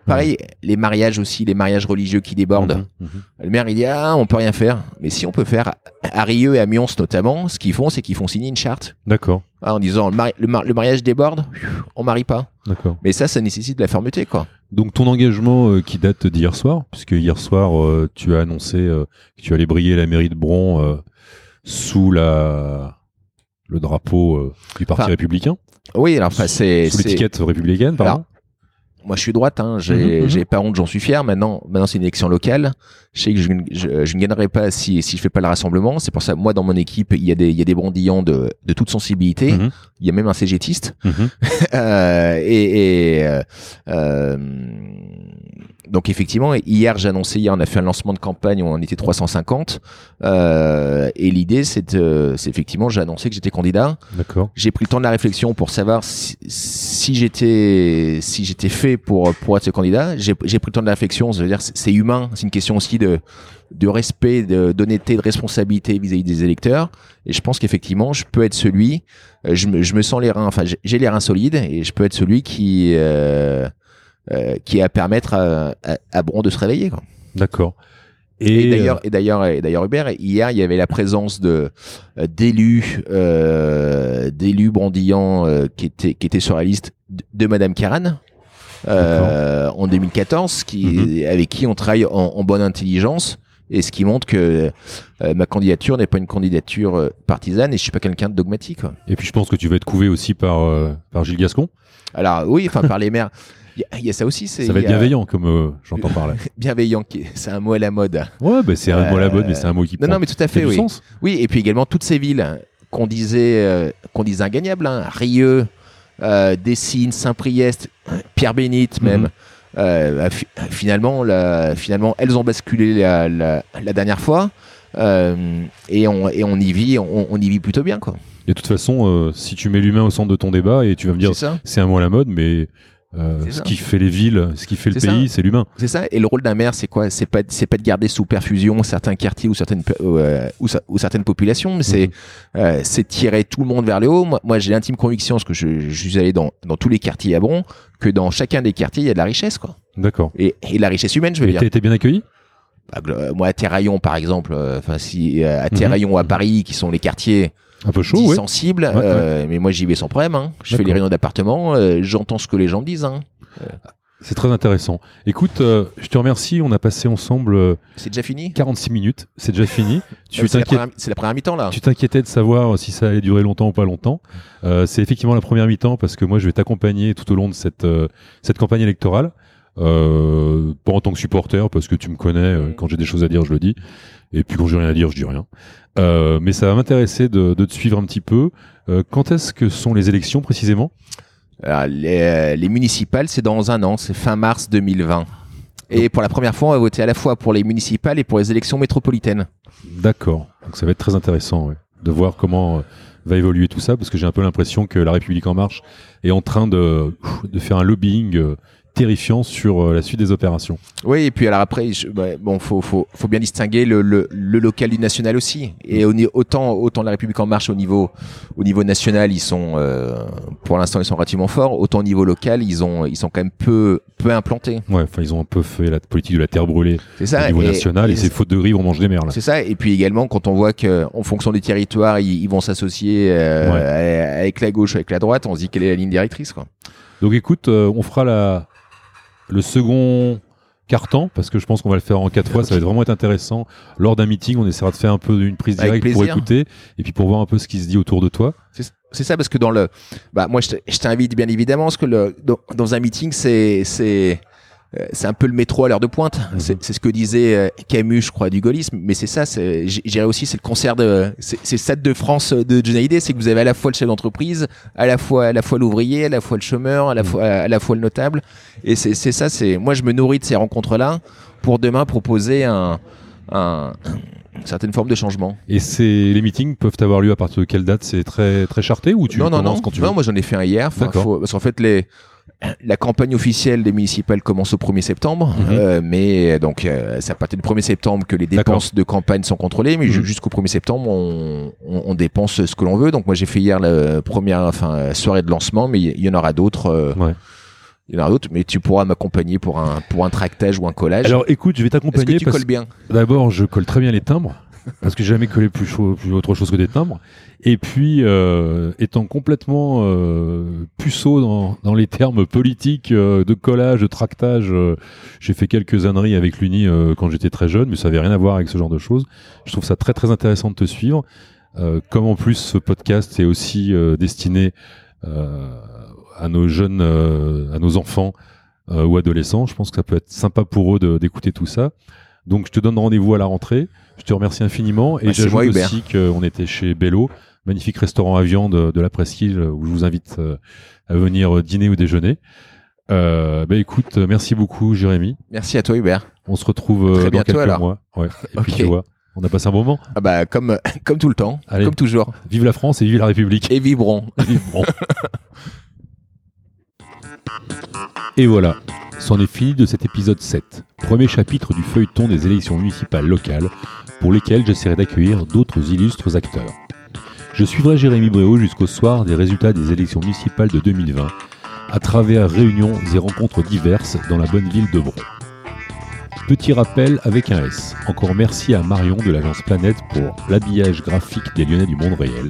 Pareil les mariages aussi les mariages religieux qui débordent. Mhm. Mhm. le maire il dit ah on peut rien faire. Mais si on peut faire à Rieux et à Mions notamment ce qu'ils font c'est qu'ils font signer une charte. D'accord. Ah, en disant le, mari- le, mar- le mariage déborde on marie pas. D'accord. Mais ça ça nécessite de la fermeté quoi. Donc ton engagement euh, qui date d'hier soir, puisque hier soir euh, tu as annoncé euh, que tu allais briller la mairie de Bron sous la le drapeau du parti Enfin, républicain, oui alors enfin c'est sous c'est- l'étiquette républicaine, pardon. Alors, moi je suis droite hein, j'ai j'ai pas honte j'en suis fier. Maintenant maintenant c'est une élection locale. Je sais que je, je, je ne gagnerai pas si si je fais pas le rassemblement. C'est pour ça moi dans mon équipe il y a des il y a des brandillants de de toute sensibilité. Mhm, il y a même un cégétiste mhm. Euh, et et, euh, euh, donc effectivement, hier j'ai annoncé, hier on a fait un lancement de campagne où on était 350. Euh, et l'idée c'est effectivement j'ai annoncé que j'étais candidat. D'accord. J'ai pris le temps de la réflexion pour savoir si, si j'étais si j'étais fait pour pour être ce candidat. J'ai pris le temps de la réflexion. Ça veut dire c'est humain. C'est une question aussi de de respect, d'honnêteté, de responsabilité vis-à-vis des électeurs. Et je pense qu'effectivement, je peux être celui. euh, Je me, je me sens les reins. Enfin, j'ai les reins solides et je peux être celui qui euh, euh, qui a à permettre à, à, à Bron de se réveiller. D'accord. Et, d'ailleurs, et d'ailleurs, et d'ailleurs, Hubert, hier, il y avait la présence de euh, d'élus, euh, d'élus brandillants euh, qui étaient qui étaient sur la liste de, Madame Caran. Euh, en 2014, qui, Mhm. avec qui on travaille en, en bonne intelligence, et ce qui montre que euh, ma candidature n'est pas une candidature euh, partisane et je suis pas quelqu'un de dogmatique. quoi. et puis je pense que tu vas être couvé aussi par euh, par Gilles Gascon. Alors oui, enfin par les maires, il y, a- il y a ça aussi, Ça va être a- bienveillant comme euh, j'entends par là. bienveillant, c'est un mot à la mode. Ouais, bah, c'est un mot à la mode, mais Euh, c'est un mot qui Non, prend non, mais tout à fait, oui. sens. Oui, et puis également toutes ces villes hein, qu'on disait, euh, qu'on disait ingagnables, hein, Rieux, euh, Dessines, Saint-Priest, Pierre-Bénite même. Mhm. euh, fi- finalement, la- finalement, elles ont basculé la, la, la dernière fois. euh, et, on, et on y vit, on, on y vit plutôt bien, quoi. Et de toute façon, euh, si tu mets l'humain au centre de ton débat et tu vas me dire c'est un mot à la mode, mais euh, ce qui fait les villes, ce qui fait le pays, c'est l'humain. C'est ça. Et le rôle d'un maire, c'est quoi? C'est pas, c'est pas de garder sous perfusion certains quartiers ou certaines, euh, ou, certaines populations, mais c'est, Mhm. euh, c'est tirer tout le monde vers le haut. Moi, moi j'ai l'intime conviction, parce que je, je suis allé dans, dans tous les quartiers à Bron, que dans chacun des quartiers, il y a de la richesse, quoi. D'accord. Et, et la richesse humaine, je veux Et dire. t'as été bien accueilli? Bah, euh, moi, à Terraillon, par exemple, euh, enfin, si, euh, à Mhm. Terraillon, à Paris, qui sont les quartiers Un peu chaud, ouais. Ouais, euh, mais moi, j'y vais sans problème, hein. Je fais les réunions d'appartement, euh, j'entends ce que les gens disent, hein. C'est très intéressant. Écoute, euh, je te remercie. On a passé ensemble euh, C'est déjà fini? 46 minutes. C'est déjà fini. Tu Euh, c'est la première- c'est la première mi-temps, là. Tu t'inquiétais de savoir si ça allait durer longtemps ou pas longtemps. Euh, c'est effectivement la première mi-temps parce que moi je vais t'accompagner tout au long de cette euh, cette campagne électorale. Euh, pas en tant que supporter parce que tu me connais. euh, quand j'ai des choses à dire, je le dis. Et puis quand j'ai rien à dire, je dis rien. Euh, mais ça va m'intéresser de, de te suivre un petit peu. Euh, quand est-ce que sont les élections précisément? Alors, les, euh, les municipales, c'est dans un an, c'est fin mars 2020. Et pour la première fois, on va voter à la fois pour les municipales et pour les élections métropolitaines. D'accord. Donc ça va être très intéressant ouais, de voir comment euh, va évoluer tout ça parce que j'ai un peu l'impression que la République en marche est en train de, de faire un lobbying euh, terrifiant sur euh, la suite des opérations. Oui, et puis alors après, je, bah, bon, faut, faut, faut bien distinguer le, le, le local du national aussi. Et au, autant, autant la République en marche au niveau, au niveau national, ils sont, euh, pour l'instant, ils sont relativement forts. Autant au niveau local, ils ont, ils sont quand même peu, peu implantés. Ouais, enfin, ils ont un peu fait la politique de la terre brûlée ça, au niveau national, et, c'est faute de riz, on mange des merles. C'est ça. Et puis également, quand on voit que, en fonction des territoires, ils, vont s'associer euh, avec la gauche, avec la droite, on se dit quelle est la ligne directrice, quoi. Donc écoute, euh, on fera la, le second carton parce que je pense qu'on va le faire en quatre fois. Ça va vraiment être intéressant. Lors d'un meeting, on essaiera de faire un peu une prise directe pour écouter et puis pour voir un peu ce qui se dit autour de toi. C'est ça parce que dans le, bah moi je t'invite bien évidemment parce que le, dans, un meeting c'est c'est c'est un peu le métro à l'heure de pointe. Mhm. C'est ce que disait euh, Camus, je crois, du gaullisme. Mais c'est ça, j'irais aussi, c'est le concert de, c'est Stade de France de Johnny c'est que vous avez à la fois le chef d'entreprise, à la fois, à la fois l'ouvrier, à la fois le chômeur, à la mhm. fois, à la fois le notable. Et c'est ça, c'est, moi, je me nourris de ces rencontres-là pour demain proposer un, un, une certaine forme de changement. Et c'est les meetings peuvent avoir lieu à partir de quelle date? C'est très très charté ou tu non non non quand tu non moi j'en ai fait un hier. Parce qu'en fait les la campagne officielle des municipales commence au 1er septembre, mhm. euh, mais donc euh, c'est à partir du 1er septembre que les dépenses de campagne sont contrôlées, mais mhm. jusqu'au 1er septembre, on, on, on, dépense ce que l'on veut. Donc moi j'ai fait hier la première enfin, soirée de lancement, mais il y, en aura d'autres. Euh, ouais. Il y en aura d'autres, mais tu pourras m'accompagner pour un, pour un tractage ou un collage. Alors écoute, je vais t'accompagner. Est-ce que tu colles bien? D'abord, je colle très bien les timbres parce que j'ai jamais collé plus, plus autre chose que des timbres. Et puis, euh, étant complètement euh, puceau dans, dans, les termes politiques euh, de collage, de tractage, euh, j'ai fait quelques âneries avec l'Uni euh, quand j'étais très jeune, mais ça avait rien à voir avec ce genre de choses. Je trouve ça très très intéressant de te suivre. comme en plus ce podcast est aussi destiné à nos jeunes, à nos enfants ou adolescents, je pense que ça peut être sympa pour eux d'écouter tout ça. Donc je te donne rendez-vous à la rentrée. Je te remercie infiniment. Et bah, j'ajoute aussi qu'on était chez Bello, magnifique restaurant à viande de la Presqu'île où je vous invite euh, à venir dîner ou déjeuner. Euh, bah écoute, merci beaucoup Jérémy. Merci à toi Hubert. On se retrouve euh, dans quelques mois. Ouais. Et puis tu vois, on a passé un bon moment. Ah bah comme comme tout le temps, comme toujours. Vive la France et vive la République. Et vibrons. vibrons. et voilà, c'en est fini de cet épisode 7, premier chapitre du feuilleton des élections municipales locales, pour lesquelles j'essaierai d'accueillir d'autres illustres acteurs. Je suivrai Jérémy Bréau jusqu'au soir des résultats des élections municipales de 2020, à travers réunions et rencontres diverses dans la bonne ville de Bron. Petit rappel avec un S. Encore merci à Marion de l'agence Planète pour l'habillage graphique des Lyonnais du monde réel,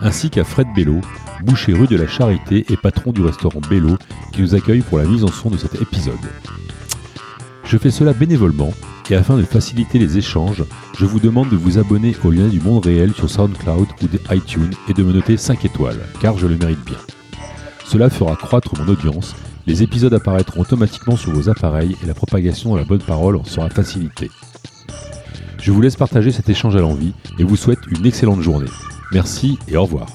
ainsi qu'à Fred Bello, boucher rue de la Charité et patron du restaurant Bello, qui nous accueille pour la mise en son de cet épisode. Je fais cela bénévolement et afin de faciliter les échanges, je vous demande de vous abonner au lien du monde réel sur SoundCloud ou des iTunes et de me noter 5 étoiles, car je le mérite bien. Cela fera croître mon audience, les épisodes apparaîtront automatiquement sur vos appareils et la propagation de la bonne parole en sera facilitée. Je vous laisse partager cet échange à l'envie et vous souhaite une excellente journée. Merci et au revoir.